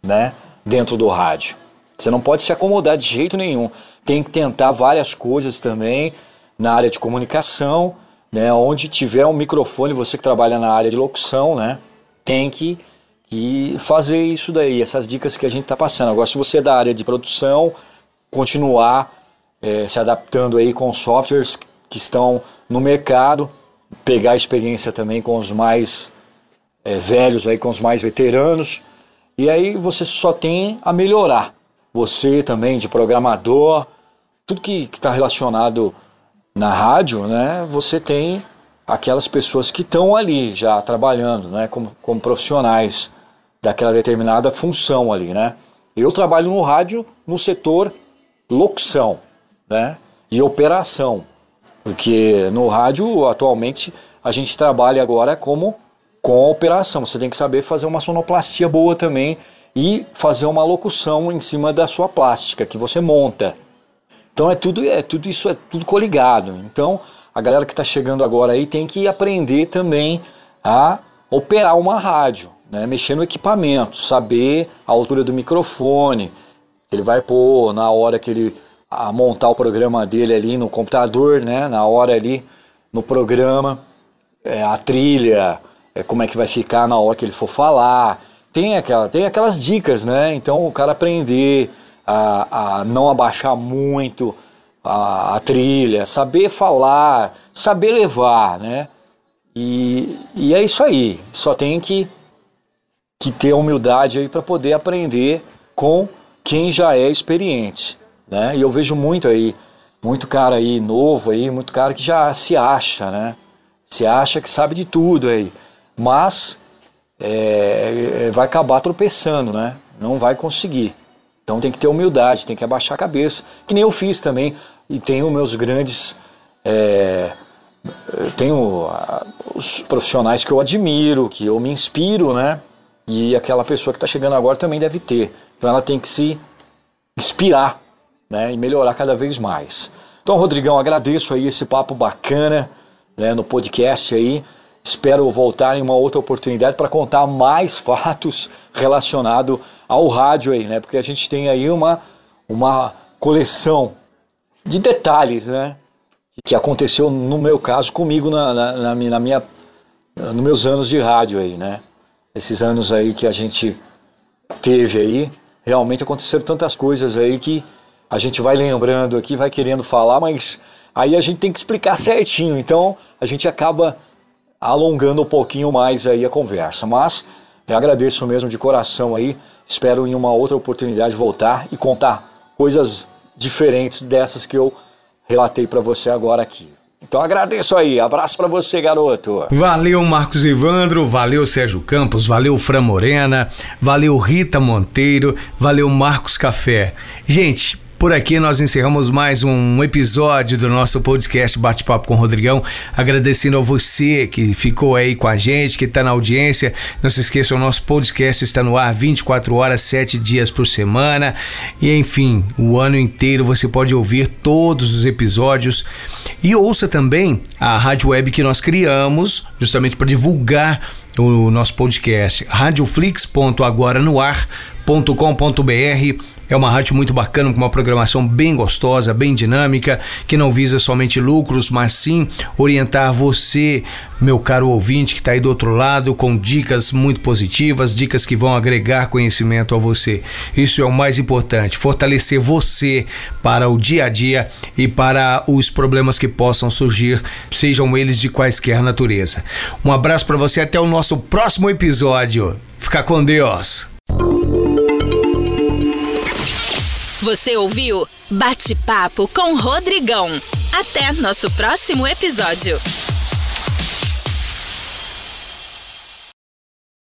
né? dentro do rádio. Você não pode se acomodar de jeito nenhum. Tem que tentar várias coisas também, na área de comunicação, né? Onde tiver um microfone, você que trabalha na área de locução, né? Tem que, que fazer isso daí, essas dicas que a gente está passando. Agora, se você é da área de produção, continuar é, se adaptando aí com softwares que estão no mercado, pegar experiência também com os mais é, velhos, aí, com os mais veteranos, e aí você só tem a melhorar. Você também de programador, tudo que está relacionado na rádio, né, você tem aquelas pessoas que estão ali já trabalhando, né, como, como profissionais daquela determinada função ali, né. Eu trabalho no rádio no setor locução, né, e operação, porque no rádio atualmente a gente trabalha agora como com a operação. Você tem que saber fazer uma sonoplastia boa também e fazer uma locução em cima da sua plástica que você monta. Então é tudo, é tudo isso é tudo coligado. Então a galera que está chegando agora aí tem que aprender também a operar uma rádio, né? mexer no equipamento, saber a altura do microfone, que ele vai pôr na hora que ele a montar o programa dele ali no computador, né? na hora ali no programa, é, a trilha, é, como é que vai ficar na hora que ele for falar. Tem, aquela, tem aquelas dicas, né? Então o cara aprender a, a não abaixar muito a, a, trilha, saber falar, saber levar, né? E, e é isso aí. Só tem que, que ter humildade aí para poder aprender com quem já é experiente, né? E eu vejo muito aí, muito cara aí novo aí, muito cara que já se acha, né? Se acha que sabe de tudo aí, mas é, vai acabar tropeçando, né? Não vai conseguir. Então tem que ter humildade, tem que abaixar a cabeça, que nem eu fiz também. E tenho meus grandes. É, tenho os profissionais que eu admiro, que eu me inspiro, né? E aquela pessoa que está chegando agora também deve ter. Então ela tem que se inspirar né? e melhorar cada vez mais. Então, Rodrigão, agradeço aí esse papo bacana né, no podcast aí. Espero voltar em uma outra oportunidade para contar mais [LAUGHS] fatos relacionados ao rádio aí, né? Porque a gente tem aí uma, uma coleção de detalhes, né? Que aconteceu no meu caso comigo na, na, na, na minha, nos meus anos de rádio aí, né? Esses anos aí que a gente teve aí, realmente aconteceram tantas coisas aí que a gente vai lembrando aqui, vai querendo falar, mas aí a gente tem que explicar certinho. Então a gente acaba alongando um pouquinho mais aí a conversa. Mas eu agradeço mesmo de coração aí. Espero em uma outra oportunidade voltar e contar coisas diferentes dessas que eu relatei para você agora aqui. Então agradeço aí, abraço para você, garoto. Valeu, Marcos Ivandro, valeu, Sérgio Campos, valeu, Fran Morena, valeu, Rita Monteiro, valeu, Marcos Café. Gente, por aqui nós encerramos mais um episódio do nosso podcast Bate-Papo com Rodrigão. Agradecendo a você que ficou aí com a gente, que está na audiência. Não se esqueça, o nosso podcast está no ar 24 horas, 7 dias por semana. E enfim, o ano inteiro você pode ouvir todos os episódios. E ouça também a rádio web que nós criamos, justamente para divulgar o nosso podcast, radioflix.agoranoar.com.br é uma rádio muito bacana, com uma programação bem gostosa, bem dinâmica, que não visa somente lucros, mas sim orientar você, meu caro ouvinte que está aí do outro lado, com dicas muito positivas, dicas que vão agregar conhecimento a você. Isso é o mais importante, fortalecer você para o dia a dia e para os problemas que possam surgir, sejam eles de quaisquer natureza. Um abraço para você, até o nosso próximo episódio. Fica com Deus. Você ouviu Bate-Papo com Rodrigão. Até nosso próximo episódio.